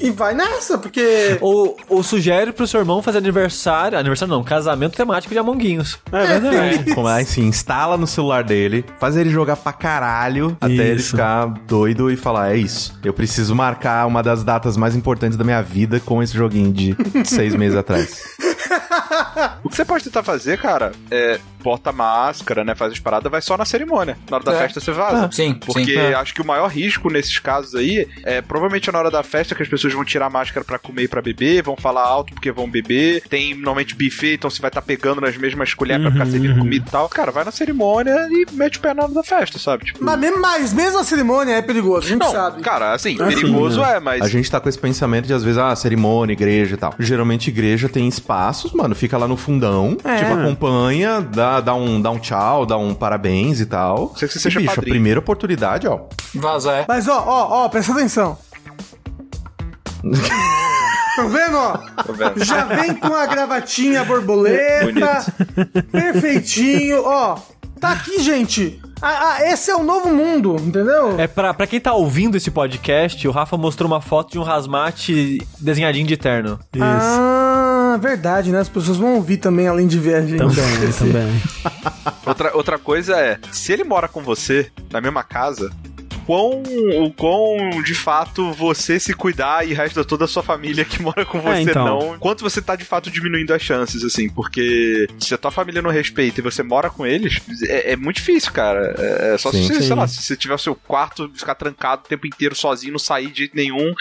E vai nessa, porque... Ou, ou sugere pro seu irmão fazer aniversário. Aniversário não, casamento temático de Amonguinhos. É verdade. Como é assim, instala no celular dele, faz ele jogar pra caralho, até ele Isso. ficar doido e falar: é isso. Eu preciso marcar uma das datas mais importantes da minha vida com esse joguinho de seis meses atrás. *laughs* O que você pode tentar fazer, cara, é bota máscara, né? Faz as paradas, vai só na cerimônia. Na hora da É. festa você vaza. Ah, sim, Porque sim. É. acho que o maior risco nesses casos aí é provavelmente na hora da festa que as pessoas vão tirar a máscara pra comer e pra beber, vão falar alto porque vão beber. Tem normalmente buffet, então você vai estar pegando nas mesmas colheres pra ficar servindo comida e tal. Cara, vai na cerimônia e mete o pé na hora da festa, sabe? Tipo. Mas mesmo, mas mesmo a cerimônia é perigoso, a gente Não, sabe. cara, assim, Assim, perigoso né? é, mas. A gente tá com esse pensamento de, às vezes, ah, cerimônia, igreja e tal. Geralmente, igreja tem espaços, mano, fica lá no fundão, É. tipo, acompanha, dá, dá, um, dá um tchau, dá um parabéns e tal. Sei que você E, seja bicho, a primeira oportunidade, ó. Vaza, é. Mas ó, ó, ó, presta atenção. *laughs* Tá vendo, ó? Tô vendo. Já vem com a gravatinha borboleta, perfeitinho, ó. Tá aqui, gente. Ah, ah, esse é o novo mundo, entendeu? É pra, pra quem tá ouvindo esse podcast, o Rafa mostrou uma foto de um rasmate desenhadinho de terno. Ah, verdade, né? As pessoas vão ouvir também, além de ver a gente. Também, também. Outra, outra coisa é, se ele mora com você na mesma casa, quão, o quão de fato você se cuidar e o resto de toda a sua família que mora com você então. não. Quanto você tá de fato diminuindo as chances, assim, porque se a tua família não respeita e você mora com eles, é, é muito difícil, cara. É, é só Sim, se, você, sim. sei lá, se você tiver o seu quarto, ficar trancado o tempo inteiro sozinho, não sair de jeito nenhum,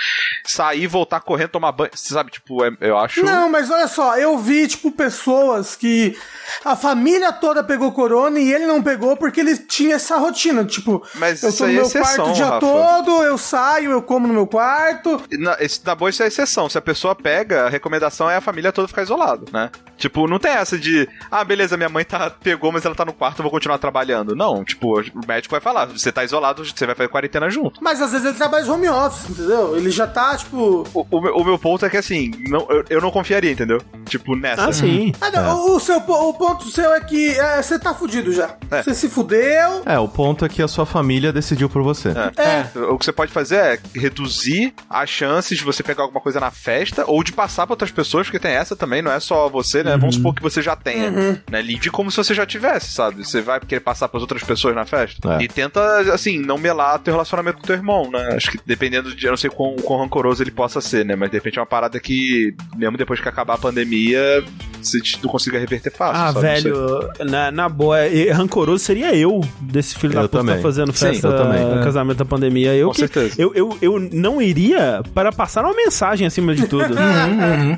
sair, voltar correndo, tomar banho. Você sabe, tipo, é- eu acho. Não, mas olha só, eu vi, tipo, pessoas que a família toda pegou corona e ele não pegou porque ele tinha essa rotina. Tipo, Mas eu isso tô no aí é meu exceção, quarto o dia Rafa. todo, eu saio, eu como no meu quarto. Na, esse, na boa, isso é exceção. Se a pessoa pega, a recomendação é a família toda ficar isolado, né? Tipo, não tem essa de, ah, beleza, minha mãe tá, pegou, mas ela tá no quarto, eu vou continuar trabalhando. Não, tipo, o médico vai falar, você tá isolado, você vai fazer quarentena junto. Mas às vezes ele trabalha de home office, entendeu? Ele já tá, tipo. O, o meu, o meu ponto é que assim, não, eu, eu não confiaria, entendeu? Tipo, nessa. Ah, sim. Ah, não, o, seu, po- o ponto seu é que é, você tá fudido já. É. Você se fudeu. É, o ponto é que a sua família decidiu por você. É. O que você pode fazer é reduzir as chances de você pegar alguma coisa na festa ou de passar pra outras pessoas, porque tem essa também, não é só você, né? Vamos supor que você já tenha, né? Lide como se você já tivesse, sabe? Você vai querer passar pras outras pessoas na festa. É. E tenta, assim, não melar teu relacionamento com teu irmão, né? Acho que dependendo de, eu não sei quão, quão rancoroso ele possa ser, né? Mas de repente é uma parada que, mesmo depois que acabar a pandemia, você não consiga reverter fácil, Ah, sabe? Velho, na, na boa, e- rancoroso seria eu desse filho Eu da puta também. fazendo Sim, festa, eu também. É. casamento da pandemia. Eu Com que, certeza. Eu, eu, eu não iria para passar uma mensagem acima de tudo.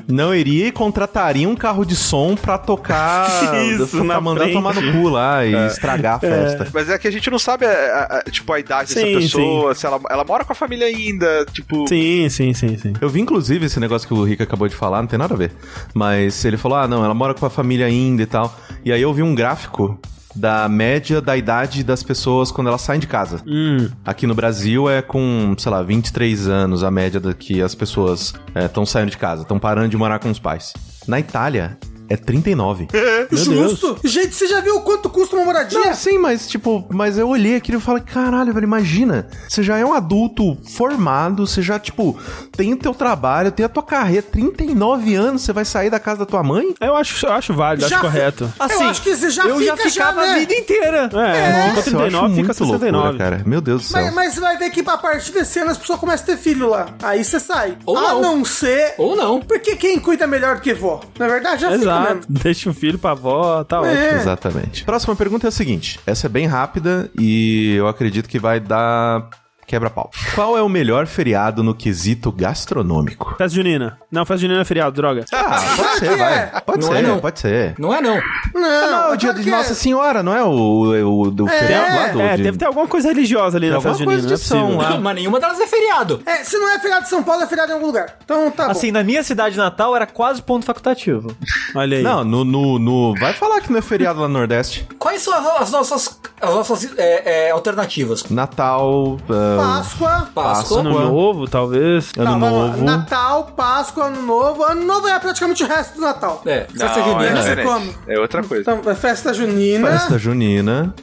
Não iria e contrataria um carro de som pra tocar. *laughs* Isso, frente. tomar no cu lá e estragar a festa. Mas é que a gente não sabe, a- a- a- tipo, a idade Sim, dessa pessoa, se ela, ela mora com a família ainda, tipo... sim, sim, sim, sim. Eu vi, inclusive, esse negócio que o Rick acabou de falar, não tem nada a ver. Mas ele falou: ah, não, ela mora com a família ainda e tal. E aí eu vi um gráfico da média da idade das pessoas quando elas saem de casa. Hum, Aqui no Brasil é com, sei lá, 23 anos a média da que as pessoas estão saindo de casa, estão parando de morar com os pais. Na Itália é 39. Meu Justo. Gente, você já viu quanto custa uma moradia? Não, sim, mas tipo, mas eu olhei aquilo e falei, caralho, velho, imagina. Você já é um adulto formado, você já, tipo, tem o teu trabalho, tem a tua carreira, 39 anos, você vai sair da casa da tua mãe? eu acho, eu acho válido, Já acho correto. Assim, eu acho que você já eu já fica ficava já, né? a vida inteira. É, Nossa, fica eu acho 39, fica muito 69. loucura, cara. Meu Deus do céu. Mas, mas você vai ver que a partir desse ano as pessoas começam a ter filho lá. Aí você sai. Ou a não. não ser. Ou não. Porque quem cuida melhor do que vó? Na verdade, já fica Exato. mesmo. *laughs* Deixa o filho pra avó, tá ótimo. É. Exatamente. Próxima pergunta é a seguinte: essa é bem rápida e eu acredito que vai dar quebra-pau. Qual é o melhor feriado no quesito gastronômico? Festa junina. Não, festa junina é feriado, droga. Ah, pode ser, que vai. é. Pode Não ser, é, não. pode ser. Não é não. Não, Não, o é dia claro de que Nossa é. Senhora, não é o, o do feriado lá do. É, de- deve ter alguma coisa religiosa ali Tem na festa coisa junina, não é de São lá. Mas nenhuma delas é feriado. É, se não é feriado de São Paulo, é feriado em algum lugar. Então tá Assim, na minha cidade natal era quase ponto facultativo. Olha aí. Não, no, no, no- Vai falar que não é feriado lá no Nordeste. Quais são as, as nossas, as nossas é, é, alternativas? Natal. bom. Páscoa. Páscoa. Ano novo, talvez. ano vamos lá. Novo. Natal, Páscoa, Ano Novo. Ano Novo é praticamente o resto do Natal. É, festa Não, junina. é, Você diferente. come. é outra coisa. Então, é festa junina. Festa junina.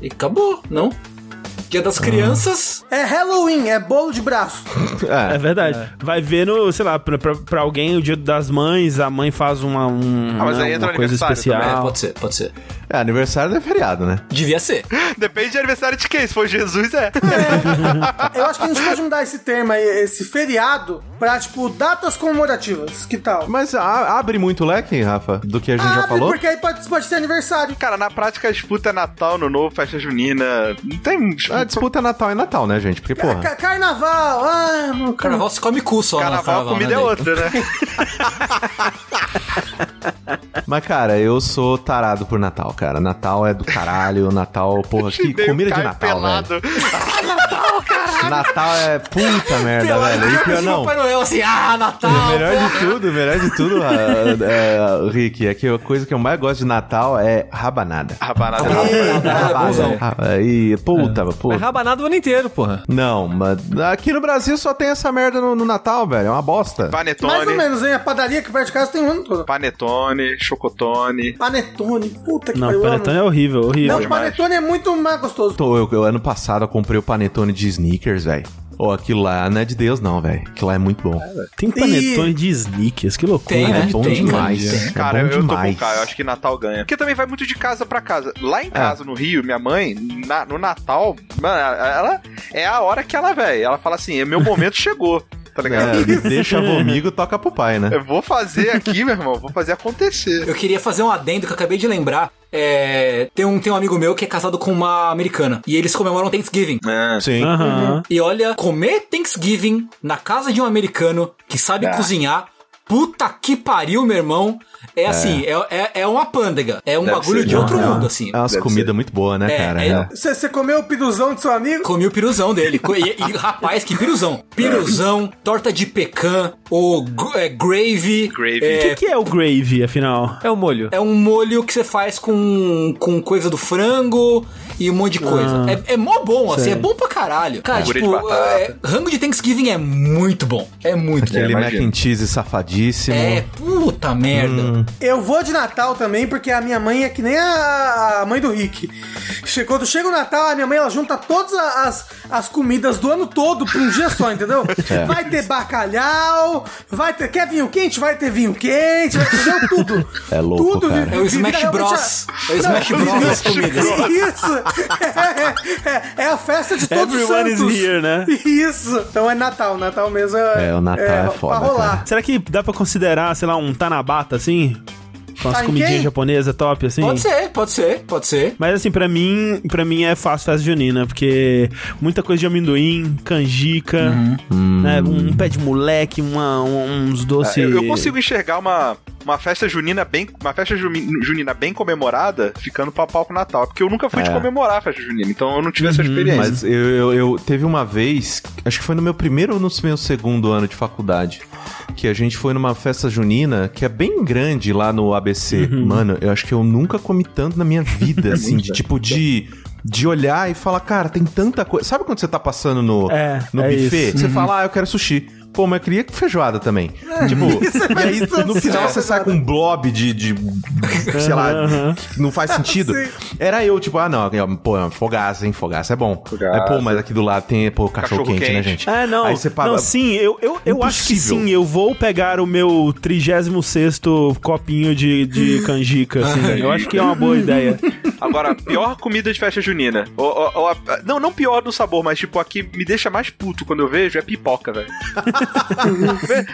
E acabou, não? Dia das crianças. É Halloween, é bolo de braço. *laughs* É É. verdade. Vai ver no, sei lá, pra, pra, pra alguém o dia das mães, a mãe faz uma, um, Ah, mas né, aí entra uma coisa aniversário especial. também, É, pode ser, pode ser. É, aniversário é feriado, né? Devia ser. *laughs* Depende de aniversário de quem. Se for Jesus, é. Eu acho que a gente pode mudar esse termo aí, esse feriado, pra, tipo, datas comemorativas. Que tal? Mas a- abre muito o leque, Rafa, do que a gente já Abre, falou. porque aí pode, pode ser aniversário. Cara, na prática a disputa é Natal, no Novo, festa junina. Não tem. A disputa é Natal e Natal, né, gente? Porque, porra. Ca- carnaval, ah, no Carnaval se come cu só. na Carnaval, a comida né, é outra, né? *laughs* Mas, cara, eu sou tarado por Natal, cara. Natal é do caralho. Natal, porra, que comida de Natal, pelado. velho. Natal é puta merda, velho. E pior, não. Papai Noel assim, ah, Natal. O melhor de tudo, o melhor de tudo, ah, é, Rick, é que a coisa que eu mais gosto de Natal é rabanada. Rabanada. Rabanada. Ah, E, puta, Mas puta. rabanado o ano inteiro, porra. Não, mas aqui no Brasil só tem essa merda no, no Natal, velho. É uma bosta. Mais ou Panetone. menos, hein? A padaria que perto de casa tem um ano todo. Panetone, chocotone. Panetone, puta que Não, pariu. panetone é horrível, horrível. Não, demais. panetone é muito mais gostoso. Tô, eu, eu- ano passado eu comprei o panetone de sneakers, velho. Ô, aquilo lá não é de Deus, não, velho. Aquilo lá é muito bom. Tem panetone de sneakers, que loucura. Tem, é né? bom Tem, demais. tem. É Cara, bom eu, eu tô com demais. o Caio, eu acho que Natal ganha. Porque também vai muito de casa pra casa. Lá em casa, no Rio, minha mãe, na- no Natal, mano, ela é a hora que ela, velho, ela fala assim, meu momento chegou. Tá ligado? É, deixa vomigo, toca pro pai, né? Eu vou fazer aqui, meu irmão, vou fazer acontecer. Eu queria fazer um adendo que eu acabei de lembrar. É, tem, um, tem um amigo meu que é casado com uma americana. E eles comemoram Thanksgiving. É. Sim. Aham. E olha, comer Thanksgiving na casa de um americano que sabe Ah. cozinhar Puta que pariu, meu irmão. É assim, é, é, é uma pândega. É um Deve bagulho ser, de outro É. mundo, assim. É umas comidas muito boas, né, É, cara? é- Você comeu o piruzão do seu amigo? Comi o piruzão dele. E, e, rapaz, que piruzão. Piruzão, torta de pecan, o gr- é, gravy. Gravy. O É, que, que é o gravy, afinal? É o molho. é um molho que você faz com, com coisa do frango e um monte de coisa. É, é mó bom, assim, Sei. é bom pra caralho. Cara, Purê tipo, é, rango de Thanksgiving é muito bom. É muito Aquele bom. mac imagino. and cheese safadíssimo. É, puta merda. Eu vou de Natal também, porque a minha mãe é que nem a, a mãe do Rick. Quando chega o Natal, a minha mãe ela junta todas as, as comidas do ano todo pra um dia só, entendeu? *laughs* É. Vai ter bacalhau, vai ter. Quer vinho quente? Vai ter vinho quente, vai ter tudo. É louco, tudo, cara. vi- É o vira Smash Bros. a- É o Smash Bros das *laughs* comidas. Isso! É, é- é a festa de todos Everyone os is santos. here, né? Isso! Então é Natal, Natal mesmo é. É, o Natal é foda, Pra rolar. cara. Será que dá pra considerar, sei lá, um Tanabata, assim? Com as comidinhas japonesas top, assim? Pode ser, pode ser, pode ser. Mas assim, pra mim, para mim é fácil festa junina, porque muita coisa de amendoim, canjica, né, um pé de moleque, uma, um- uns doces. É, Eu, eu consigo enxergar uma, uma festa junina bem. Uma festa juni- junina bem comemorada ficando pra palco Natal. Porque eu nunca fui de É. comemorar a festa junina, então eu não tive essa experiência. Mas eu, eu, eu- teve uma vez, acho que foi no meu primeiro ou no meu segundo ano de faculdade, que a gente foi numa festa junina que é bem grande lá no ABC. Mano, eu acho que eu nunca comi tanto na minha vida, *laughs* assim, de tipo de. De olhar e falar, cara, tem tanta coisa. Sabe quando você tá passando no, É, no é buffet? isso. Você fala, ah, eu quero sushi. Pô, mas eu queria feijoada também. tipo, *laughs* e aí no final você sai com um blob de, de sei lá, que não faz sentido. Sim. Era eu, tipo, ah, não, pô, fogaça, hein, fogaça é bom. Fogaça. Aí, pô, mas aqui do lado tem, pô, cachorro, quente, Cachorro né, quente. gente? É, não. Aí você para... Não, sim, eu, eu, eu acho que sim. Eu vou pegar o meu 36 copinho de, de canjica, assim. eu acho que é uma boa ideia. Agora, pior comida de festa junina. Ou, ou- ou a- não, não pior no sabor, mas tipo, a que me deixa mais puto quando eu vejo é pipoca, velho.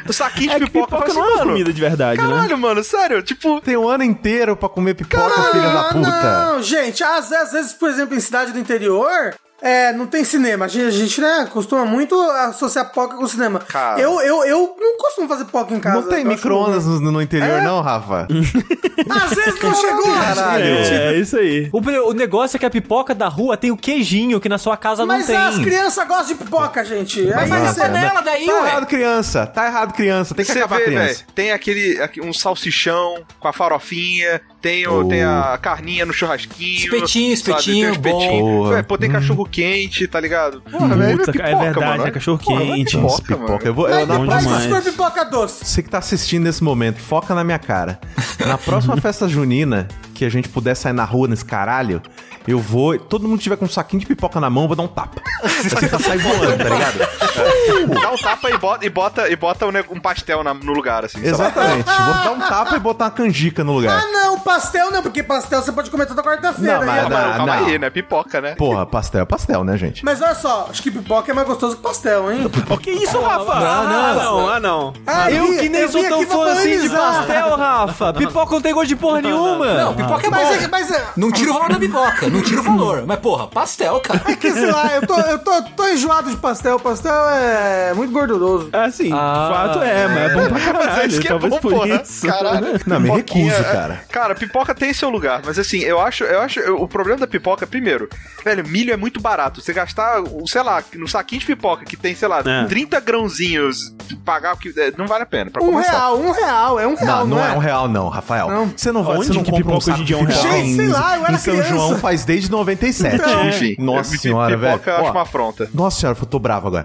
O *laughs* saquinho de É pipoca, pipoca não é uma mano. comida de verdade, né? Caralho, mano, sério, tipo. Tem um ano inteiro pra comer pipoca, filha da puta. Não, gente, às, às vezes, por exemplo, em cidade do interior, é, não tem cinema. A gente, a gente, né, costuma muito associar pipoca com cinema. Cara. Eu, eu, eu não costumo fazer pipoca em casa. Não tem micro-ondas no, no interior, É? não, Rafa? *laughs* Às vezes não chegou. Caralho. gente. É, é isso aí. O, o negócio é que a pipoca da rua tem o queijinho que na sua casa Mas não tem. as crianças gostam de pipoca, gente. Aí Mas ser- cara, panela daí, tá ué. errado, criança. Tá errado, criança. Tem que Você acabar vê, criança. velho, tem aquele, um salsichão com a farofinha, tem, o, Oh. tem a carninha no churrasquinho. Espetinho, sabe? espetinho, Tem o bom. Porra. É, pô, tem cachorro quente, tá ligado? Porra, Puta, é verdade, é cachorro Porra, vai quente. pipoca, Pipoca. mano. Eu vou, eu, Mas na próxima, pipoca doce. Você que tá assistindo nesse momento, foca na minha cara. Na próxima *laughs* festa junina, que a gente puder sair na rua nesse caralho, eu vou. Todo mundo tiver com um saquinho de pipoca na mão, eu vou dar um tapa. Você tá sair voando, tá ligado? Dá um tapa e bota, e bota, e bota um, um pastel na- no lugar, assim. Exatamente. Vou dar um tapa e botar uma canjica no lugar. Ah, não, pastel não, porque pastel você pode comer toda quarta-feira. Não, né? mas- Ah, mas não, calma não. aí, né? Pipoca, né? Porra, pastel é pastel, né, gente? Mas olha só, acho que pipoca é mais gostoso que pastel, hein? O que isso, Rafa? não, ah, não, ah, não. Ah, Eu vi- que nem eu sou tão fã assim de pastel, Rafa. Pipoca não tem gosto de porra nenhuma. Não, pipoca é bom. Mas, é, mas é, Não tira o valor da pipoca, *laughs* não tira o valor. Mas, porra, pastel, cara. é que, sei lá, eu tô, eu tô, tô enjoado de pastel. Pastel é muito gorduroso. Ah, sim, Ah, de fato é, mas é bom pra Mas é caralho. isso que é talvez bom, por porra. isso. Caralho. Não, me recuso, é- cara. Cara, pipoca tem seu lugar, mas assim, eu acho, eu acho, eu- o problema da pipoca, primeiro, velho, milho é muito barato. Você gastar, sei lá, no saquinho de pipoca que tem, sei lá, É. 30 grãozinhos, pagar o que. é, Não vale a pena. Pra Um começar. real, um real, é um real, Não, não é um real, não, Rafael. Não. Você não vai, Aonde você não que compra um pipoca hoje em saco dia é um real? Gente, sei lá, eu era em São criança. João faz desde 97. Enfim, Nossa senhora, velho. pipoca acho uma afronta. Nossa senhora, eu tô bravo agora.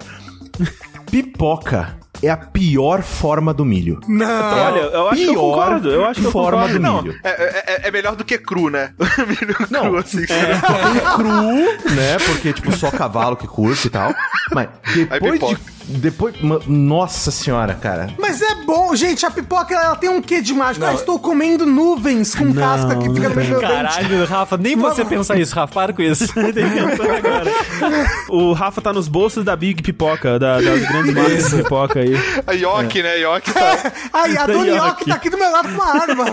Pipoca é a pior forma do milho. Não. Olha, eu acho que eu pior concordo. Eu acho que eu forma concordo. do Não, milho. É, é- é melhor do que cru, né? *laughs* Milho Não, cru, assim. cru, né? Porque, tipo, só cavalo que curte e tal. Mas depois pipoca. de. Depois. Nossa senhora, cara. Mas é bom, gente, a pipoca ela tem um quê de mágico? Não. Ah, estou comendo nuvens com casca que fica no meu dente. Caralho, Rafa, nem você pensa isso, Rafa, para com isso. *laughs* *laughs* O Rafa tá nos bolsos da Big Pipoca, da- das grandes marcas de pipoca aí. A Yoki, né? Yoki tá. *laughs* Ai, a Dona Yoki. Yoki tá aqui do meu lado com uma arma.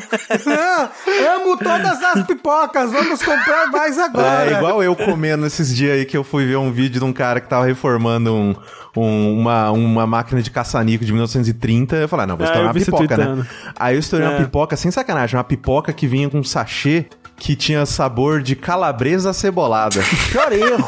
Ah, amo todas as pipocas, vamos comprar mais agora. É igual eu comendo esses dias aí que eu fui ver um vídeo de um cara que tava reformando um, um- uma, uma máquina de caça-nico de 1930. Eu falei, ah, não, vou Ah, estourar eu uma pipoca, né? Aí eu estourei uma É. pipoca, sem sacanagem, uma pipoca que vinha com um sachê que tinha sabor de calabresa cebolada. Pior erro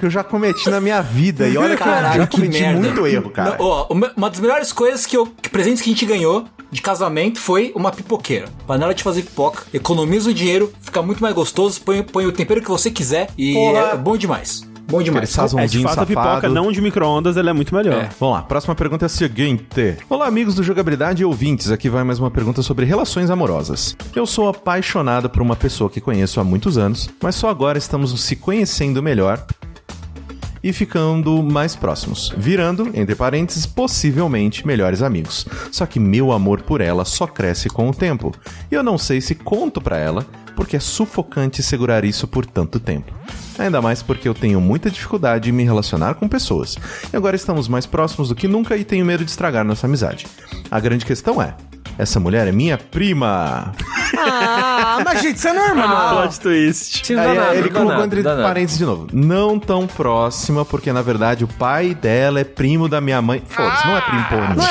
que eu já cometi na minha vida. E olha que eu já Caralho, que cometi merda. muito erro, cara. Não, ó, uma uma das melhores coisas que, eu, que presentes que a gente ganhou de casamento foi uma pipoqueira. Panela de fazer pipoca. Economiza o dinheiro, fica muito mais gostoso, põe, põe o tempero que você quiser e Porra. é bom demais. Bom demais. É, de fato, a pipoca safado. não de micro-ondas, ela é muito melhor. É. Vamos lá, próxima pergunta é a seguinte. Olá, amigos do Jogabilidade e ouvintes. Aqui vai mais uma pergunta sobre relações amorosas. Eu sou apaixonado por uma pessoa que conheço há muitos anos, mas só agora estamos se conhecendo melhor e ficando mais próximos, virando, entre parênteses, possivelmente melhores amigos. Só que meu amor por ela só cresce com o tempo. E eu não sei se conto pra ela, porque é sufocante segurar isso por tanto tempo. Ainda mais porque eu tenho muita dificuldade em me relacionar com pessoas. E agora estamos mais próximos do que nunca e tenho medo de estragar nossa amizade. A grande questão é: essa mulher é minha prima. Ah, mas gente, isso é normal. Plot twist. Sim, não Aí, dá nada, ele colocou nada, entre nada. parênteses de novo. Não tão próxima, porque na verdade o pai dela é primo da minha mãe. Foda-se, não é primo porra nenhuma.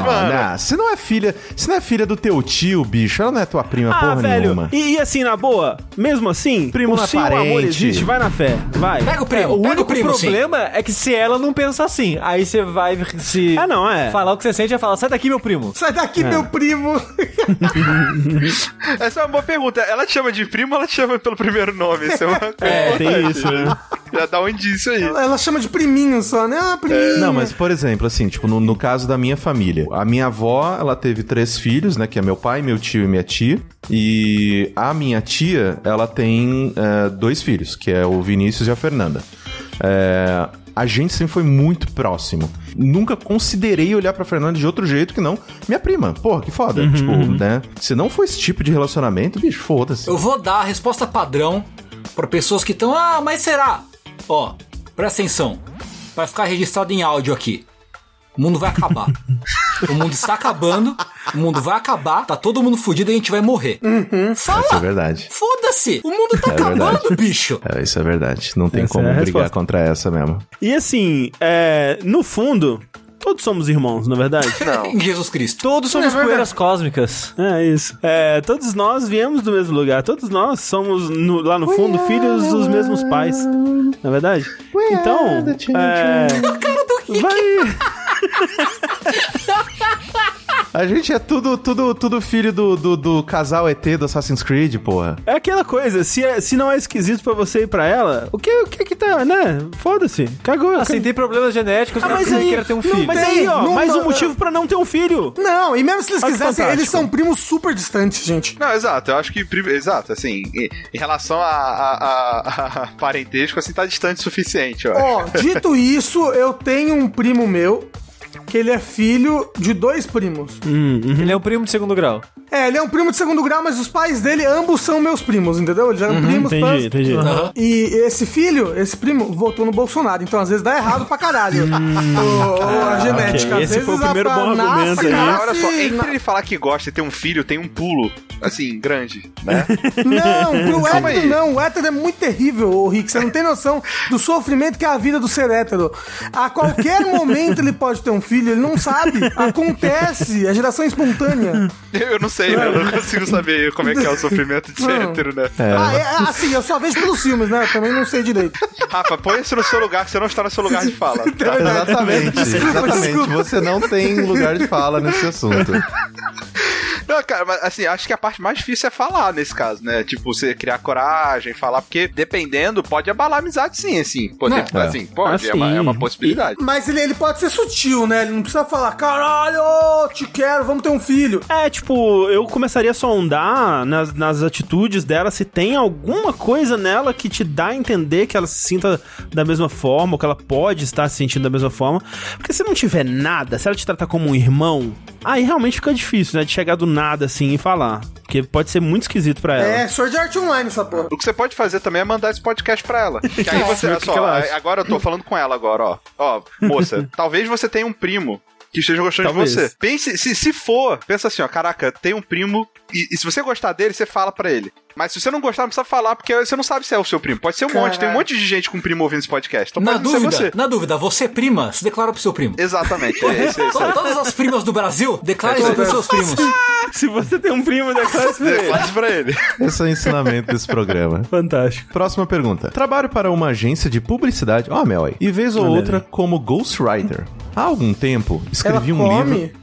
Não, não, se não é filha, se não é filha do teu tio, bicho, ela não é tua prima Ah, porra velho, nenhuma. e, e assim, na boa, mesmo assim, Primo o não é amor existe, vai na fé, vai. Pega o primo, É, o pega único o primo, sim. problema é que se ela não pensa assim, aí você vai se Ah, não, é. falar o que você sente e falar, sai daqui, meu primo. Sai daqui, meu primo. *laughs* *laughs* Essa é uma boa pergunta. Ela te chama de primo ou ela te chama pelo primeiro nome? Isso é uma *laughs* coisa É, tem isso, né? Já dá um indício aí. Ela chama de priminho só, né? Ah, priminho. Não, mas por exemplo, assim, tipo, no, no caso da minha família, a minha avó, ela teve três filhos, né, que é meu pai, meu tio e minha tia, e a minha tia, ela tem é, dois filhos, que é o Vinícius e a Fernanda. É, a gente sempre foi muito próximo. Nunca considerei olhar pra Fernanda de outro jeito que não minha prima. Porra, que foda. Tipo, né? Se não for esse tipo de relacionamento, bicho, foda-se. Eu vou dar a resposta padrão para pessoas que estão, ah, mas será? Ó, presta atenção. Vai ficar registrado em áudio aqui. O mundo vai acabar. *laughs* o mundo está acabando, o mundo vai acabar, tá todo mundo fudido e a gente vai morrer. Fala! Isso é verdade. Foda-se! O mundo tá É acabando, verdade. bicho! É, isso é verdade. Não tem Essa como é brigar resposta. contra essa mesmo. E assim, é, no fundo, todos somos irmãos, na verdade. *laughs* Em Jesus Cristo. Todos somos É poeiras cósmicas. É isso. É, todos nós viemos do mesmo lugar. Todos nós somos, no- lá no fundo, filhos dos mesmos pais. Na é verdade? Então, é... *laughs* Vai... *laughs* A gente é tudo, tudo, tudo filho do, do, do casal ET do Assassin's Creed, porra. É aquela coisa, se, é- se não é esquisito pra você ir pra ela, o que, o que que tá, né? Foda-se. Cagou. Assim, tem problemas genéticos Ah, mas aí, queira ter um não, filho. mas Tem, aí, ó, não- mais um não- motivo pra não ter um filho. Não, e mesmo se eles Olha quisessem, eles são primos super distantes, gente. Não, exato. Eu acho que, exato, assim, em, em relação a, a, a- a parentesco, assim, tá distante o suficiente, ó. Ó, dito isso, eu tenho um primo meu que ele é filho de dois primos. Ele é um primo de segundo grau. É, ele é um primo de segundo grau, mas os pais dele ambos são meus primos, entendeu? Eles eram primos. entendi, pans- entendi. Aham. E esse filho, esse primo, votou no Bolsonaro. Então, às vezes, dá errado pra caralho. O- o- a genética. ok. Às Esse foi o primeiro bom nasce- argumento aí. nasce- Ah, olha só, entre na- ele falar que gosta e ter um filho, tem um pulo, assim, grande, né? *laughs* Não, pro hétero não. O hétero é muito terrível, ô Rick. Você não tem noção do sofrimento que é a vida do ser hétero. A qualquer momento ele pode ter um filho, ele não sabe. Acontece, a geração é espontânea. Eu não sei, né? Eu não consigo saber como é que é o sofrimento de ser Não. hétero, né? Ah, é, assim, eu só vejo pelos filmes, né? Eu também não sei direito. Rafa, põe isso no seu lugar, você não está no seu lugar de fala. *laughs* tá? Exatamente, exatamente. Desculpa. Você não tem lugar de fala nesse assunto. *laughs* Não, cara, mas assim, acho que a parte mais difícil é falar nesse caso, né? Tipo, você criar coragem, falar, porque dependendo, pode abalar a amizade sim, assim. Pode, É. assim, pode, Ah, é, uma, é uma possibilidade. Mas ele, ele pode ser sutil, né? Ele não precisa falar, caralho, te quero, vamos ter um filho. É, tipo, eu começaria a sondar nas, nas atitudes dela se tem alguma coisa nela que te dá a entender que ela se sinta da mesma forma, ou que ela pode estar se sentindo da mesma forma. Porque se não tiver nada, se ela te tratar como um irmão, aí realmente fica difícil, né? De chegar do nada assim e falar. Porque pode ser muito esquisito pra ela. É, Sword Art Online essa porra. O que você pode fazer também é mandar esse podcast pra ela. *laughs* Que aí você, olha só, agora eu tô falando com ela agora, ó. Ó, moça, *laughs* talvez você tenha um primo que esteja gostando Talvez. de você. Pense, se, se for, pensa assim, ó, caraca, tem um primo, e, e se você gostar dele, você fala pra ele. Mas se você não gostar, não precisa falar, porque você não sabe se é o seu primo. Pode ser um monte, tem um monte de gente com primo ouvindo esse podcast. Então Na pode não ser dúvida, você. na dúvida, você é prima, se declara pro seu primo. Exatamente, é *laughs* esse, esse aí. Todas as primas do Brasil, declare isso pros seus primos. *laughs* Se você tem um primo, declara isso pra ele. Faz pra ele. Esse é o ensinamento desse programa. *laughs* Fantástico. Próxima pergunta. Trabalho para uma agência de publicidade. Ó, Mel aí. E vez ou Olha outra como ghostwriter. Há algum tempo, Ela escrevi um come. livro.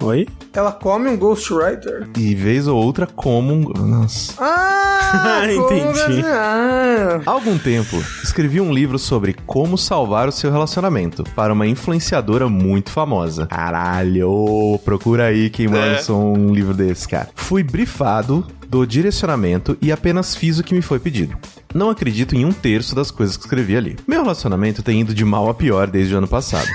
Oi? Ela come um Ghostwriter. E vez ou outra como um. Nossa. Ah, *laughs* Entendi. desenhar. Há algum tempo, escrevi um livro sobre como salvar o seu relacionamento para uma influenciadora muito famosa. Caralho! Procura aí quem lançou um livro desse, cara. Fui brifado do direcionamento e apenas fiz o que me foi pedido. Não acredito em um terço das coisas que escrevi ali. Meu relacionamento tem ido de mal a pior desde o ano passado.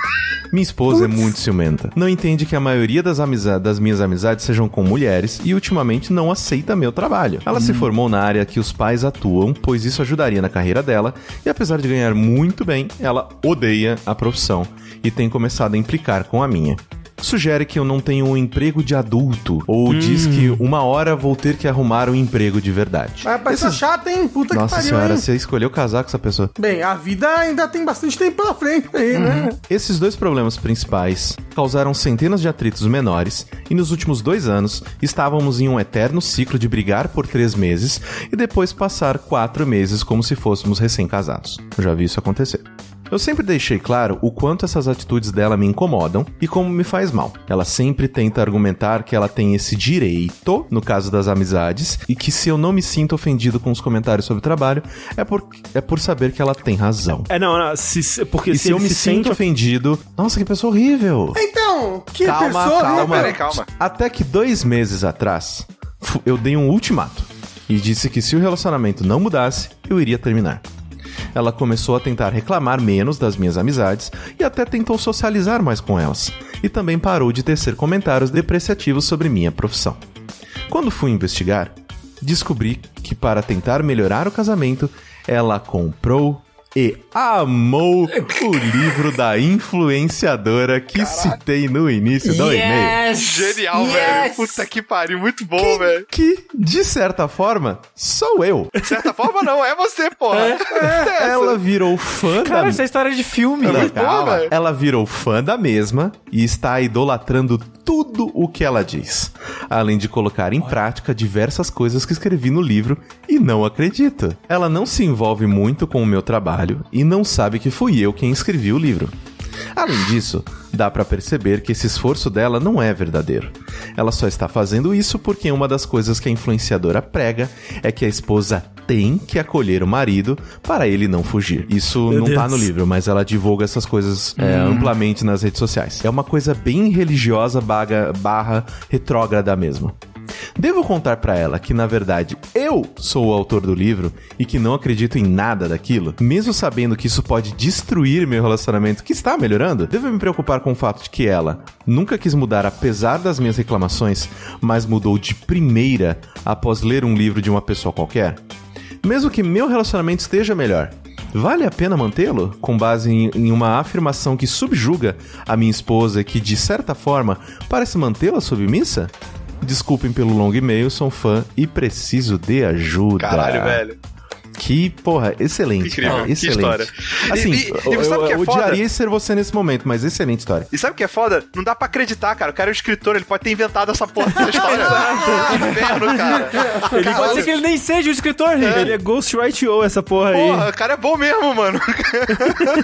Minha esposa é muito ciumenta. Não entende que a maioria das, das minhas amizades sejam com mulheres e ultimamente não aceita meu trabalho. Ela se formou na área que os pais atuam, pois isso ajudaria na carreira dela, e apesar de ganhar muito bem, ela odeia a profissão e tem começado a implicar com a minha. Sugere que eu não tenho um emprego de adulto, ou diz que uma hora vou ter que arrumar um emprego de verdade. Mas parece Esses- chato, hein? Puta Nossa que pariu, senhora, hein? você escolheu casar com essa pessoa. Bem, a vida ainda tem bastante tempo pela frente aí, né? Esses dois problemas principais causaram centenas de atritos menores, e nos últimos dois anos estávamos em um eterno ciclo de brigar por três meses e depois passar quatro meses como se fôssemos recém-casados. Eu já vi isso acontecer. Eu sempre deixei claro o quanto essas atitudes dela me incomodam e como me faz mal. Ela sempre tenta argumentar que ela tem esse direito, no caso das amizades, e que se eu não me sinto ofendido com os comentários sobre o trabalho, é por, é por saber que ela tem razão. É, não, não se, porque E se, se eu me se sinto sente ofendido. Nossa, que pessoa horrível! Então, que Calma, pessoa calma. horrível. Peraí, calma. Até que dois meses atrás, eu dei um ultimato e disse que se o relacionamento não mudasse, eu iria terminar. Ela começou a tentar reclamar menos das minhas amizades e até tentou socializar mais com elas. E também parou de tecer comentários depreciativos sobre minha profissão. Quando fui investigar, descobri que para tentar melhorar o casamento, ela comprou e amou o livro da influenciadora que citei no início do e-mail. Genial, Yes! velho. Puta que pariu, muito bom, velho. Que, de certa forma, sou eu. De certa forma, não, é você, porra. É, Ela virou fã Cara, da isso é história de filme. Boa, calma. velho. Ela virou fã da mesma e está idolatrando tudo o que ela diz. Além de colocar em prática diversas coisas que escrevi no livro e não acredita. Ela não se envolve muito com o meu trabalho e não sabe que fui eu quem escrevi o livro. Além disso, dá pra perceber que esse esforço dela não é verdadeiro. Ela só está fazendo isso porque uma das coisas que a influenciadora prega é que a esposa tem que acolher o marido para ele não fugir. Isso Meu não tá Deus. no livro, mas ela divulga essas coisas é, amplamente nas redes sociais. É uma coisa bem religiosa baga, barra retrógrada mesmo. Devo contar pra ela que, na verdade, eu sou o autor do livro e que não acredito em nada daquilo, mesmo sabendo que isso pode destruir meu relacionamento que está melhorando? Devo me preocupar com o fato de que ela nunca quis mudar apesar das minhas reclamações, mas mudou de primeira após ler um livro de uma pessoa qualquer? Mesmo que meu relacionamento esteja melhor, vale a pena mantê-lo? Com base em, em uma afirmação que subjuga a minha esposa e que, de certa forma, parece mantê-la submissa? Desculpem pelo longo e-mail, sou um fã e preciso de ajuda. Caralho, velho. Que, porra, excelente. Incrível, cara, que excelente. história. Assim, E- e- e eu, você sabe o que é eu foda? odiaria ser você nesse momento, mas excelente história. E sabe o que é foda? Não dá pra acreditar, cara. O cara é o escritor, ele pode ter inventado essa porra dessa história. *laughs* Inferno, cara. Ele pode ser que ele nem seja o escritor, Rick. Ele é Ghostwrite-O, essa porra aí. Porra, o cara é bom mesmo, mano.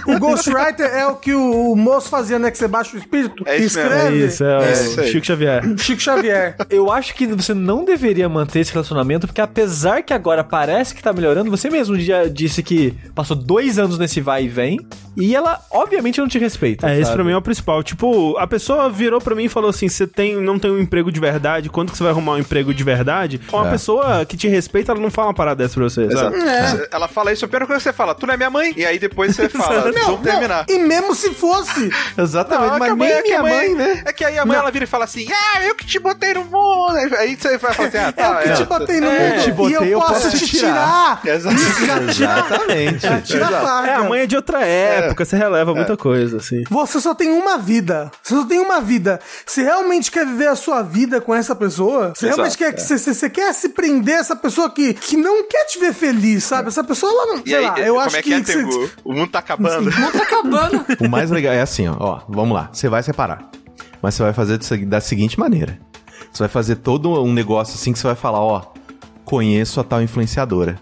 O Ghostwriter é o que o, o moço fazia, né? Que você baixa o espírito É e isso mesmo. É escreve. isso, é, É isso. Chico Xavier. Chico Xavier. Eu acho que você não deveria manter esse relacionamento, porque apesar que agora parece que tá melhorando, você mesmo já disse que passou dois anos nesse vai e vem, e ela obviamente não te respeita. É, esse sabe? pra mim é o principal. Tipo, a pessoa virou pra mim e falou assim: você tem, não tem um emprego de verdade, quando que você vai arrumar um emprego de verdade? Uma É. pessoa que te respeita, ela não fala uma parada dessa pra você, sabe? Exato. Ela fala isso, a primeira coisa que você fala, tu não é minha mãe? E aí depois você *laughs* fala, Não, vamos terminar. não, e mesmo se fosse. *laughs* Exatamente, Não, é mas a mãe- nem é que a minha mãe, né? É que aí a mãe ela vira e fala assim: Ah, eu que te botei no mundo. Aí você vai falar assim: Ah, É tá. o que te botei no É, mundo. te botei, e eu, eu posso posso te te tirar. Exato. Exatamente. Tira a É, a mãe é de outra época, época você releva muita coisa, assim. Você só tem uma vida. Você só tem uma vida. Você realmente quer viver a sua vida com essa pessoa? Você realmente quer, você, você- você quer se prender a essa pessoa que, que não quer te ver feliz, sabe? Essa pessoa, ela não. E sei aí, lá, eu como acho é que, é, você-? O mundo tá acabando. Tá acabando. *laughs* O mais legal é assim, ó, ó, vamos lá, você vai separar. Mas você vai fazer da seguinte maneira. Você vai fazer todo um negócio assim que você vai falar, ó, conheço a tal influenciadora.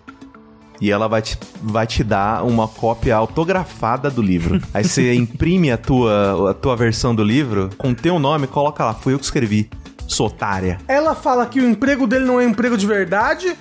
E ela vai te, vai te dar uma cópia autografada do livro. Aí você *laughs* imprime a tua, a tua versão do livro com teu nome, coloca lá, fui eu que escrevi. Sou otária. Ela fala que o emprego dele não é um emprego de verdade,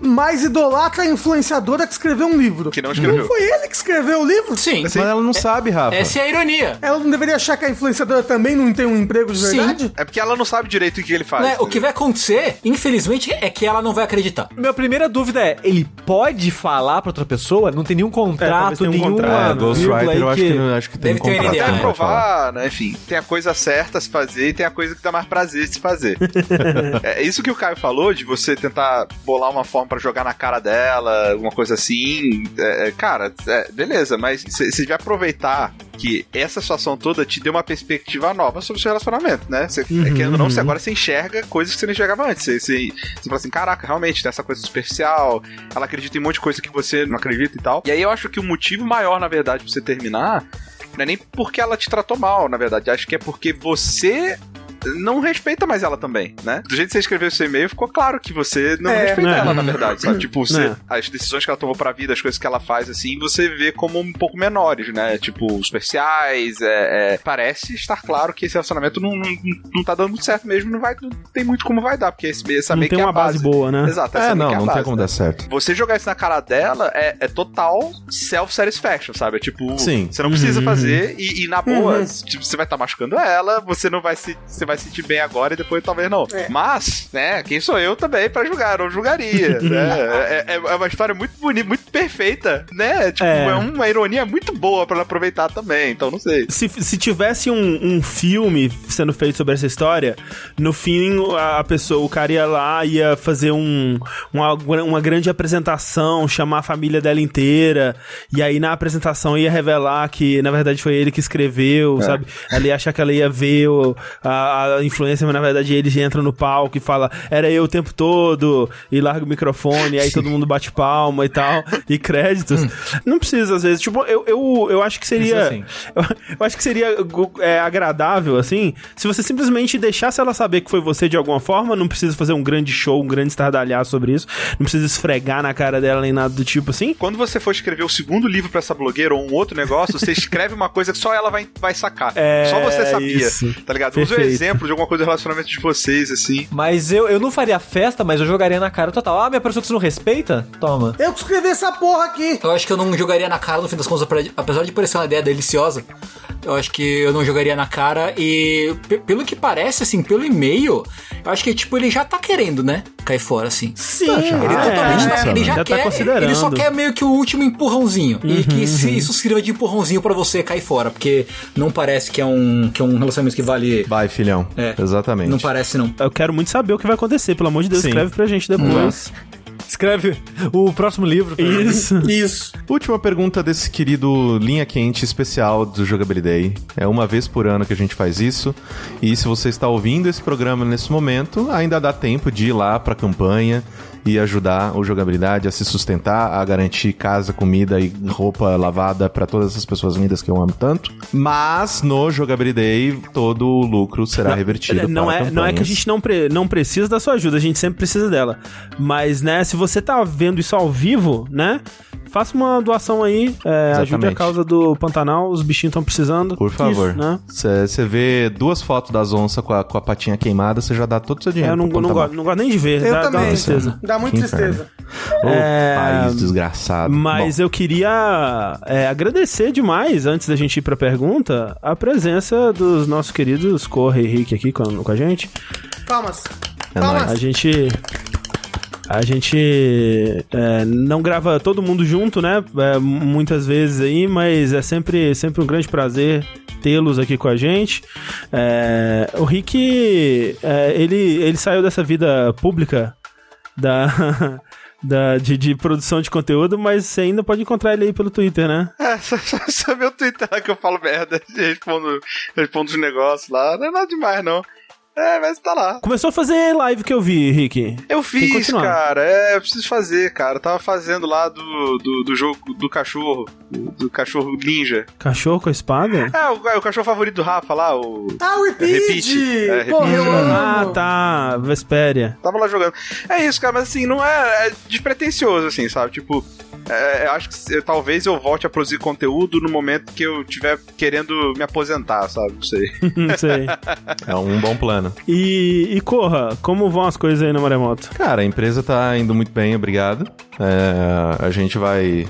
mas idolatra a influenciadora que escreveu um livro. Que não escreveu. Não foi ele que escreveu o livro? Sim. Mas ela não sabe, Rafa. Essa é a ironia. Ela não deveria achar que a influenciadora também não tem um emprego de Sim. verdade? É porque ela não sabe direito o que ele faz. Né, O que vai acontecer, infelizmente, é que ela não vai acreditar. Minha primeira dúvida é, ele pode falar pra outra pessoa? Não tem nenhum contrato, um nenhuma contrato. É, Ghostwriter eu acho que, não- acho que tem Deve ter uma contrato. NDA, Até né? pra falar. provar, né? Enfim, tem a coisa certa a se fazer e tem a coisa que dá mais prazer de se fazer. *laughs* é isso que o Caio falou, de você tentar bolar uma forma pra jogar na cara dela, alguma coisa assim. É, é, cara, é, beleza, mas você vai aproveitar que essa situação toda te deu uma perspectiva nova sobre o seu relacionamento, né? Você, é, querendo ou não, você agora você enxerga coisas que você não enxergava antes. Você, fala assim, caraca, realmente, tem essa coisa superficial, ela acredita em um monte de coisa que você não acredita e tal. E aí eu acho que o motivo maior, na verdade, pra você terminar não é nem porque ela te tratou mal, na verdade. Acho que é porque você não respeita mais ela também, né? Do jeito que você escreveu esse e-mail, ficou claro que você não É, respeita né? ela, na verdade, sabe? Tipo, você, Né? as decisões que ela tomou pra vida, as coisas que ela faz, assim, você vê como um pouco menores, né? Tipo, superficiais, é, é, parece estar claro que esse relacionamento não, não, não tá dando muito certo mesmo, não vai, não tem muito como vai dar, porque esse, essa Não meio tem que é uma a base boa, né? Exato, essa É, meio não, que é a não tem base, como né? dar certo. Você jogar isso na cara dela é, é total self-satisfaction, sabe? É tipo, Sim. você não precisa Uhum. fazer e, e na boa, tipo, você vai estar machucando ela, você não vai se, você vai se sentir bem agora e depois talvez não. Mas, né, quem sou eu também pra julgar? Eu não julgaria, *laughs* né? É, é- é uma história muito bonita, muito perfeita, né? Tipo, É. é. uma ironia muito boa pra ela aproveitar também, então não sei. Se, se tivesse um, um filme sendo feito sobre essa história, no fim a, a pessoa, o cara ia lá, ia fazer um, uma, uma grande apresentação, chamar a família dela inteira, e aí na apresentação ia revelar que na verdade foi ele que escreveu, sabe? Ela ia achar que ela ia ver o- a, a influência, mas na verdade ele entra no palco e fala, era eu o tempo todo, e larga o microfone, e aí todo mundo bate palma e tal, *laughs* e créditos. Não precisa, às vezes. Tipo, eu, eu, eu acho que seria. Isso sim. Eu, *laughs* eu acho que seria é, agradável, assim, se você simplesmente deixasse ela saber que foi você de alguma forma, não precisa fazer um grande show, um grande estardalhaço sobre isso, não precisa esfregar na cara dela nem nada do tipo assim. Quando você for escrever o segundo livro pra essa blogueira ou um outro negócio, você *laughs* escreve uma coisa que só ela vai, vai sacar. É, só você sabia. isso. Tá ligado? Usa o Perfeito. Exemplo de alguma coisa do relacionamento de vocês, assim. Mas eu, eu não faria festa, mas eu jogaria na cara total. Ah, minha pessoa que você não respeita? Toma. Eu que escrevi essa porra aqui. Eu acho que eu não jogaria na cara, no fim das contas, apesar de parecer uma ideia deliciosa, eu acho que eu não jogaria na cara e, pe- pelo que parece, assim, pelo e-mail, acho que, tipo, ele já tá querendo, né? Cair fora, assim. Sim. Ele totalmente tá, ele já, já tá quer, considerando. ele só quer meio que o último empurrãozinho. e que se isso sirva de empurrãozinho pra você cair fora, porque não parece que é um, que é um relacionamento que vale... Vai, filhão. É. Exatamente. Não parece, não. Eu quero muito saber o que vai acontecer, pelo amor de Deus, Sim. escreve pra gente depois. Escreve o próximo livro. Isso. *laughs* Isso. Última pergunta desse querido Linha Quente especial do Jogabilidade. É uma vez por ano que a gente faz isso. E se você está ouvindo esse programa nesse momento, ainda dá tempo de ir lá pra campanha e ajudar o jogabilidade a se sustentar, a garantir casa, comida e roupa lavada pra todas essas pessoas lindas que eu amo tanto. Mas no Jogabilidade todo o lucro será revertido Não para é, não é que a gente não, pre- não precisa da sua ajuda, a gente sempre precisa dela. Mas, né, se você tá vendo isso ao vivo, né, faça uma doação aí, é, ajude a causa do Pantanal, os bichinhos estão precisando. Por favor. Isso, né? Você vê duas fotos das onças com a, com a patinha queimada, você já dá todo o seu É, dinheiro. eu não, não, gosto, não gosto nem de ver, Eu dá, dá também. tristeza. Dá muita tristeza. Ô, É, país desgraçado. Mas eu queria é, agradecer demais, antes da gente ir pra pergunta, a presença dos nossos queridos Corre e Rick aqui com, com a gente. Palmas. É Palmas. A gente. A gente é, não grava todo mundo junto, né? É, muitas vezes aí, mas é sempre, sempre um grande prazer tê-los aqui com a gente. É, o Rick, é, ele, ele saiu dessa vida pública da, *laughs* da, de, de produção de conteúdo, mas você ainda pode encontrar ele aí pelo Twitter, né? É, *laughs* só, só, só meu Twitter lá que eu falo merda, *laughs* respondo, respondo os negócios lá. Não é nada demais, não. É, mas tá lá. Começou a fazer live que eu vi, Rick. Eu fiz, cara. É, eu preciso fazer, cara. Eu tava fazendo lá do, do, do jogo do cachorro. Do, do cachorro ninja. Cachorro com a espada? É, o, é o cachorro favorito do Rafa lá, o. Ah, o Repeat! Repeat. É, Porra, eu Repeat. amo. Ah, tá. Vespéria. Tava lá jogando. É isso, cara, mas assim, não é, é despretensioso, assim, sabe? Tipo, é, eu acho que se- talvez eu volte a produzir conteúdo no momento que eu tiver querendo me aposentar, sabe? Não sei. *laughs* Não sei. É um bom plano. E, e Corra, como vão as coisas aí no Maremoto? Cara, a empresa tá indo muito bem, obrigado. É, a gente vai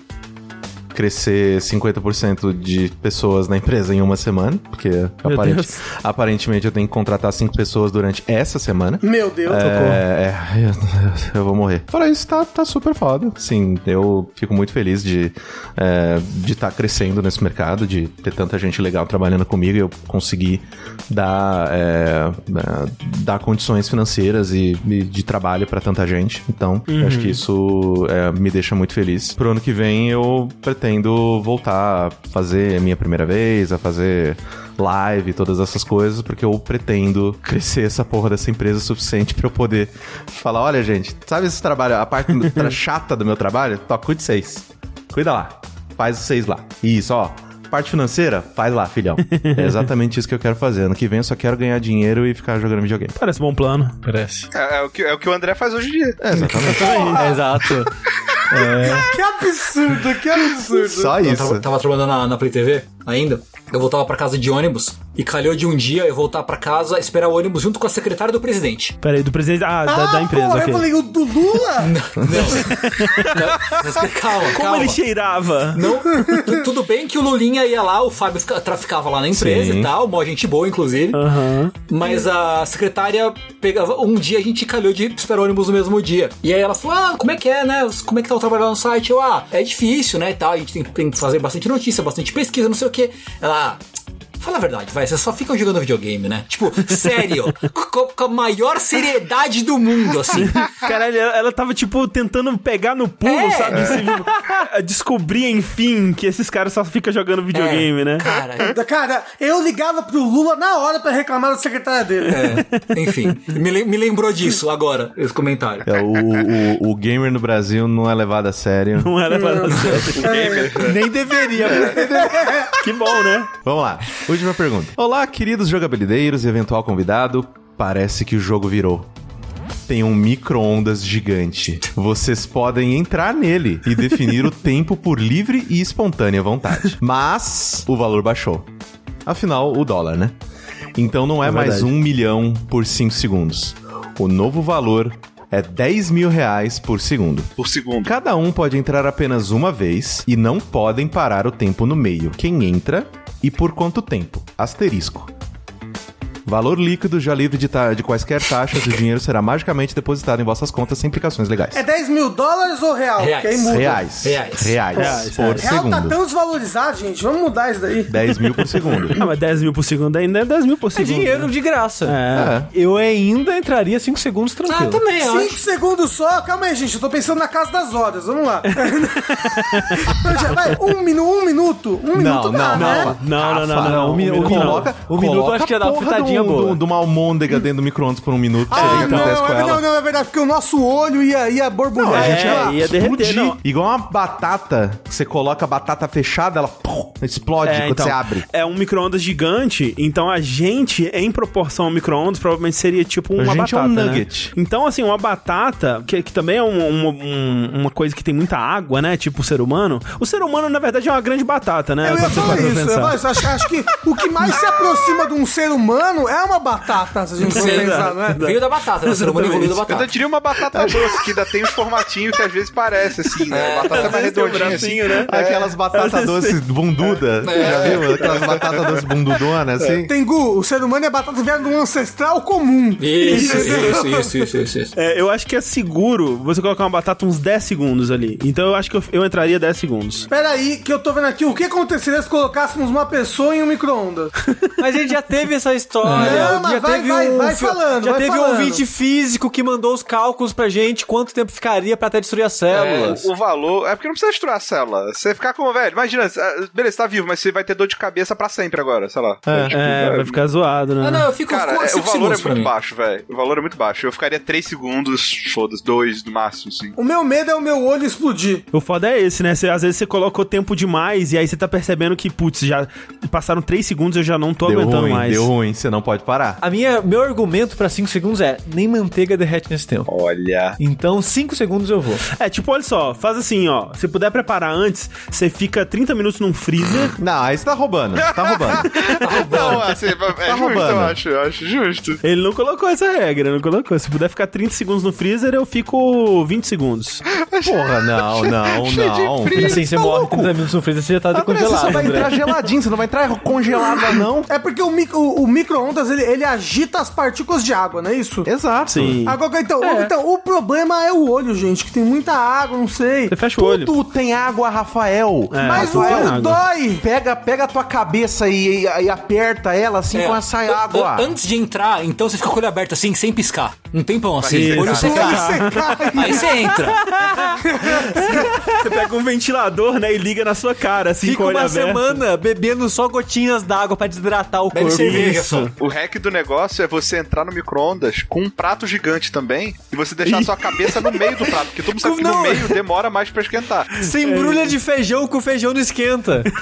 crescer 50% de pessoas na empresa em uma semana, porque aparente- aparentemente eu tenho que contratar cinco pessoas durante essa semana. Meu Deus. É, é, eu, *laughs* eu vou morrer. Fora isso, tá, tá super foda. Sim, eu fico muito feliz de é, de estar crescendo nesse mercado, de ter tanta gente legal trabalhando comigo e eu conseguir dar, é, é, dar condições financeiras e, e de trabalho pra tanta gente. Então, eu acho que isso é, me deixa muito feliz. Pro ano que vem, eu pretendo voltar a fazer a minha primeira vez, a fazer live, todas essas coisas, porque eu pretendo crescer essa porra dessa empresa o suficiente pra eu poder falar, olha, gente, sabe esse trabalho, a parte *laughs* chata do meu trabalho? Tó, cuide seis. Cuida lá. Faz os seis lá. Isso, ó. Parte financeira, faz lá, filhão. É exatamente isso que eu quero fazer. Ano que vem eu só quero ganhar dinheiro e ficar jogando videogame. Parece um bom plano. Parece. É, é o, que, é o que o André faz hoje em dia. É, exatamente. *laughs* Exato. *laughs* Que absurdo, que absurdo. Só Eu isso. tava, tava trabalhando na, na Play TV ainda. Eu voltava pra casa de ônibus e calhou de um dia eu voltar pra casa, esperar o ônibus junto com a secretária do presidente. Pera aí, do presidente. Ah, da, Ah, da empresa, porra, ok. eu falei, o do Lula? *laughs* Não. Não, mas calma, Como calma. ele cheirava? Não, tu- tudo bem que o Lulinha ia lá, o Fábio fica- traficava lá na empresa Sim. e tal, mó gente boa, inclusive. Mas a secretária pegava. Um dia a gente calhou de esperar ônibus no mesmo dia. E aí ela falou: Ah, como é que é, né? Como é que tá o trabalho lá no site? Eu, ah, é difícil, né? E tal. A gente tem, tem que fazer bastante notícia, bastante pesquisa, não sei o quê. Ela. "Ah, Fala a verdade, vai, vocês só ficam jogando videogame, né? Tipo, sério, *laughs* com, com a maior seriedade do mundo, assim. Caralho, ela, ela tava, tipo, tentando pegar no pulo, É. sabe? Se- *laughs* descobrir, enfim, que esses caras só ficam jogando videogame, É, né? Cara, Cara, eu ligava pro Lula na hora pra reclamar da secretária dele. é, enfim, me, me lembrou disso agora, esse comentário. É, o, o, o gamer no Brasil não é levado a sério. Não era pra ser. Nem deveria. *laughs* Que bom, né? Vamos lá. Última pergunta. Olá, queridos jogabilideiros e eventual convidado. Parece que o jogo virou. Tem um micro-ondas gigante. Vocês podem entrar nele e definir o *laughs* tempo por livre e espontânea vontade. Mas o valor baixou. Afinal, o dólar, né? Então não é, mais verdade. um milhão por 5 segundos. O novo valor é 10 mil reais por segundo. Por segundo. Cada um pode entrar apenas uma vez e não podem parar o tempo no meio. Quem entra e por quanto tempo? Asterisco. Valor líquido já livre de, ta- de quaisquer taxas e o dinheiro será magicamente depositado em vossas contas sem implicações legais. É 10 mil dólares ou real? Reais. Que aí muda. Reais. Reais. Reais. Reais, por reais. Real tá segundo. tão desvalorizado, gente. Vamos mudar isso daí. 10 mil por segundo. Ah, mas 10 mil por segundo ainda é 10 mil por É segundo. dinheiro né? de graça. É. É. Eu ainda entraria 5 segundos Ah, tranquilo. também, eu 5 acho. segundos só. Calma aí, gente. Eu tô pensando na casa das horas. Vamos lá. *laughs* Então, já vai. Um, minu um minuto. Um minuto dá, né? Rafa. Não, não, não, Rafa, não, não. um minuto coloca, não. Um minuto acho que ia dar uma a fritadinha do, boa. do, de uma almôndega dentro do micro-ondas por um minuto. Ah, que não, acontece com é, ela. não, não, é verdade, porque o nosso olho ia, ia borbulhar. Não, a gente É, ia, ia derreter, não. Igual uma batata, que você coloca a batata fechada, ela pum, explode É, quando então, você abre. é um micro-ondas gigante, então a gente, em proporção ao micro-ondas, provavelmente seria tipo uma gente é batata. um né? nugget. Então, assim, uma batata, que, que também é um- um- um- uma coisa que tem muita água, né? Tipo o ser humano. O ser humano, na verdade, é uma grande batata, né? Eu ia falar isso, eu. Acho, acho que o que mais se aproxima de um ser humano é uma batata, se a gente for pensar, não é? Veio da batata, né? O ser humano evoluiu da Eu ainda batata. diria uma batata *laughs* doce, que ainda tem uns formatinhos que às vezes parece, assim, né? batata mais tem um redondinha, assim. né? Aquelas batatas doces bunduda, já viu? Aquelas batatas doces bundudonas, assim. Tengu, o ser humano é batata vieram de um ancestral comum. Isso, isso, isso, isso, isso, isso. É, eu acho que é seguro você colocar uma batata uns 10 segundos ali. Então eu acho que eu, eu entraria 10 segundos. Pera aí, que eu tô vendo aqui o que aconteceria se colocássemos uma pessoa em um micro-ondas. Mas a gente já teve essa história. Olha, Não, mas já vai, teve vai, um, vai falando, já vai teve um falando. ouvinte físico que mandou os cálculos pra gente quanto tempo ficaria pra até destruir as células. O, o valor. É porque não precisa destruir a célula. Você ficar como, velho, imagina, ah, beleza, tá vivo, mas você vai ter dor de cabeça pra sempre agora, sei lá. É, Tipo, É, vai ficar zoado, né? Ah, não, eu fico Cara, com é, o valor é muito baixo, velho. O valor é muito baixo. Eu ficaria 3 segundos, foda-se, 2 no máximo, sim. O meu medo é o meu olho explodir. O foda é esse, né? Você, às vezes você colocou tempo demais e aí você tá percebendo que, putz, já passaram 3 segundos e eu já não tô Deu aguentando ruim, mais. deu ruim, você não pode parar. A minha, meu argumento pra 5 segundos é: nem manteiga derrete nesse tempo. Olha. Então, 5 segundos eu vou. É, tipo, olha só, faz assim, ó. Se puder preparar antes, você fica 30 minutos num freezer. Não, aí você tá roubando, *laughs* tá roubando. Não, assim, é justo, roubando. eu acho, eu acho justo. Ele não colocou essa regra, não colocou. Se puder ficar 30 segundos no freezer, eu fico 20 segundos. Porra, não, não, não. frio. Assim, você Tá morre louco? 30 minutos no freezer, você já tá Ah, André, você só congelado. vai entrar geladinho, você não vai entrar congelado, não. É porque o, micro, o, o micro-ondas, ele, ele agita as partículas de água, não é isso? Exato. Sim. Agora, então, então, o problema é o olho, gente, que tem muita água, não sei. Você fecha o olho. Tudo tem água, Rafael. É, Mas o olho água. dói. Pega, pega a tua cabeça e, e- e aperta ela assim É, com essa água. an- Antes de entrar, então você fica com o olho aberto assim, sem piscar. Um tempão assim. Isso. Olho Aí secar. Aí você entra. *laughs* Você pega um ventilador, né, e liga na sua cara, assim, Fica com o olho uma aberto. semana bebendo só gotinhas d'água pra desidratar o corpo. só. O hack do negócio é você entrar no micro-ondas com um prato gigante também e você deixar a sua cabeça no meio do prato, porque todo mundo sabe que no meio demora mais pra esquentar. Você embrulha de feijão que o feijão não esquenta. *laughs*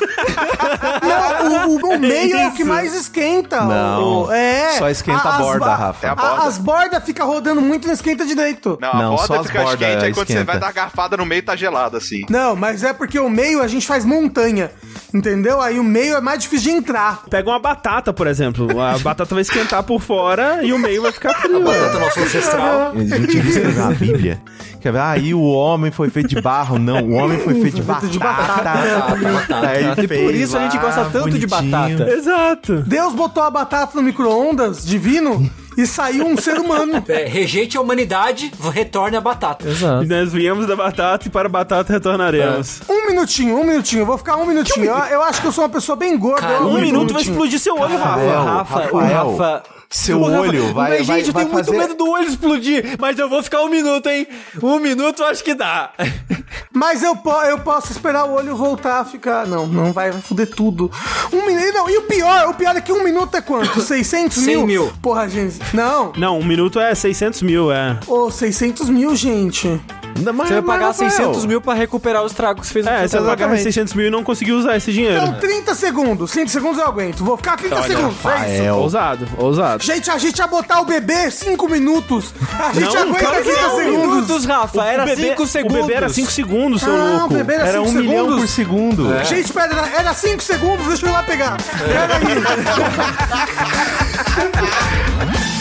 Não, o, o- o meio é o que mais esquenta. Não, O- é. só esquenta a as borda, ba- Rafa. É a borda. as bordas ficam rodando muito e não esquenta direito. Não, a Não, só borda as fica bordas quente, aí quando você esquenta. vai dar garfada no meio tá gelado, assim. Não, mas é porque o meio a gente faz montanha. Entendeu? Aí o meio é mais difícil de entrar. Pega uma batata, por exemplo. A batata vai esquentar por fora e o meio vai ficar frio. Batata nosso ancestral. A gente escreveu na Bíblia. Quer ver? Aí o homem foi feito de barro. Não, o homem foi feito de batata. de batata. Batata, batata. Aí E por isso a gente gosta tanto de batata. Exato. Deus botou a batata no micro-ondas divino e saiu um ser humano. *laughs* É, rejeite a humanidade, retorne a batata. Exato. E nós viemos da batata e para a batata retornaremos. Um minutinho, um minutinho. Eu vou ficar um minutinho. Eu, eu acho que eu sou uma pessoa bem gorda. Cara, Eu- Um minuto vai minutinho. explodir seu olho, Rafael, Rafa. Rafa, Rafael, Rafa. Seu Rafa- olho vai, Mas, vai, gente, eu vai tenho muito fazer... medo do olho explodir, mas eu vou ficar um minuto, hein? Um minuto eu acho que dá. Mas eu, po- eu posso esperar o olho voltar a ficar. Não, não vai, vai foder tudo. Um minuto. Não, e o pior, o pior é que um minuto é quanto? *laughs* 600 mil? 100 mil. Porra, gente. Não. Não, um minuto é 600 mil, é. Ô, 600 mil, gente. Não, mas- Você vai pagar mas, Rafael, 600 mil pra recuperar os tragos que você fez no É, você vai pagar Exatamente. 600 mil e não conseguiu usar esse dinheiro. Então, 30 segundos. 30 segundos eu aguento. Vou ficar 30 segundos. É isso. Rafael. Ousado, ousado. Gente, a gente ia botar o bebê 5 minutos. A gente Não, aguenta claro que 30 não. segundos. Minutos, Rafa, era O bebê- 5 segundos. O bebê era 5 segundos, seu Ah, louco. o bebê era Era 5 um milhão segundos. por segundo. Gente, pera, era 5 segundos, deixa eu ir lá pegar. Pera aí. *laughs*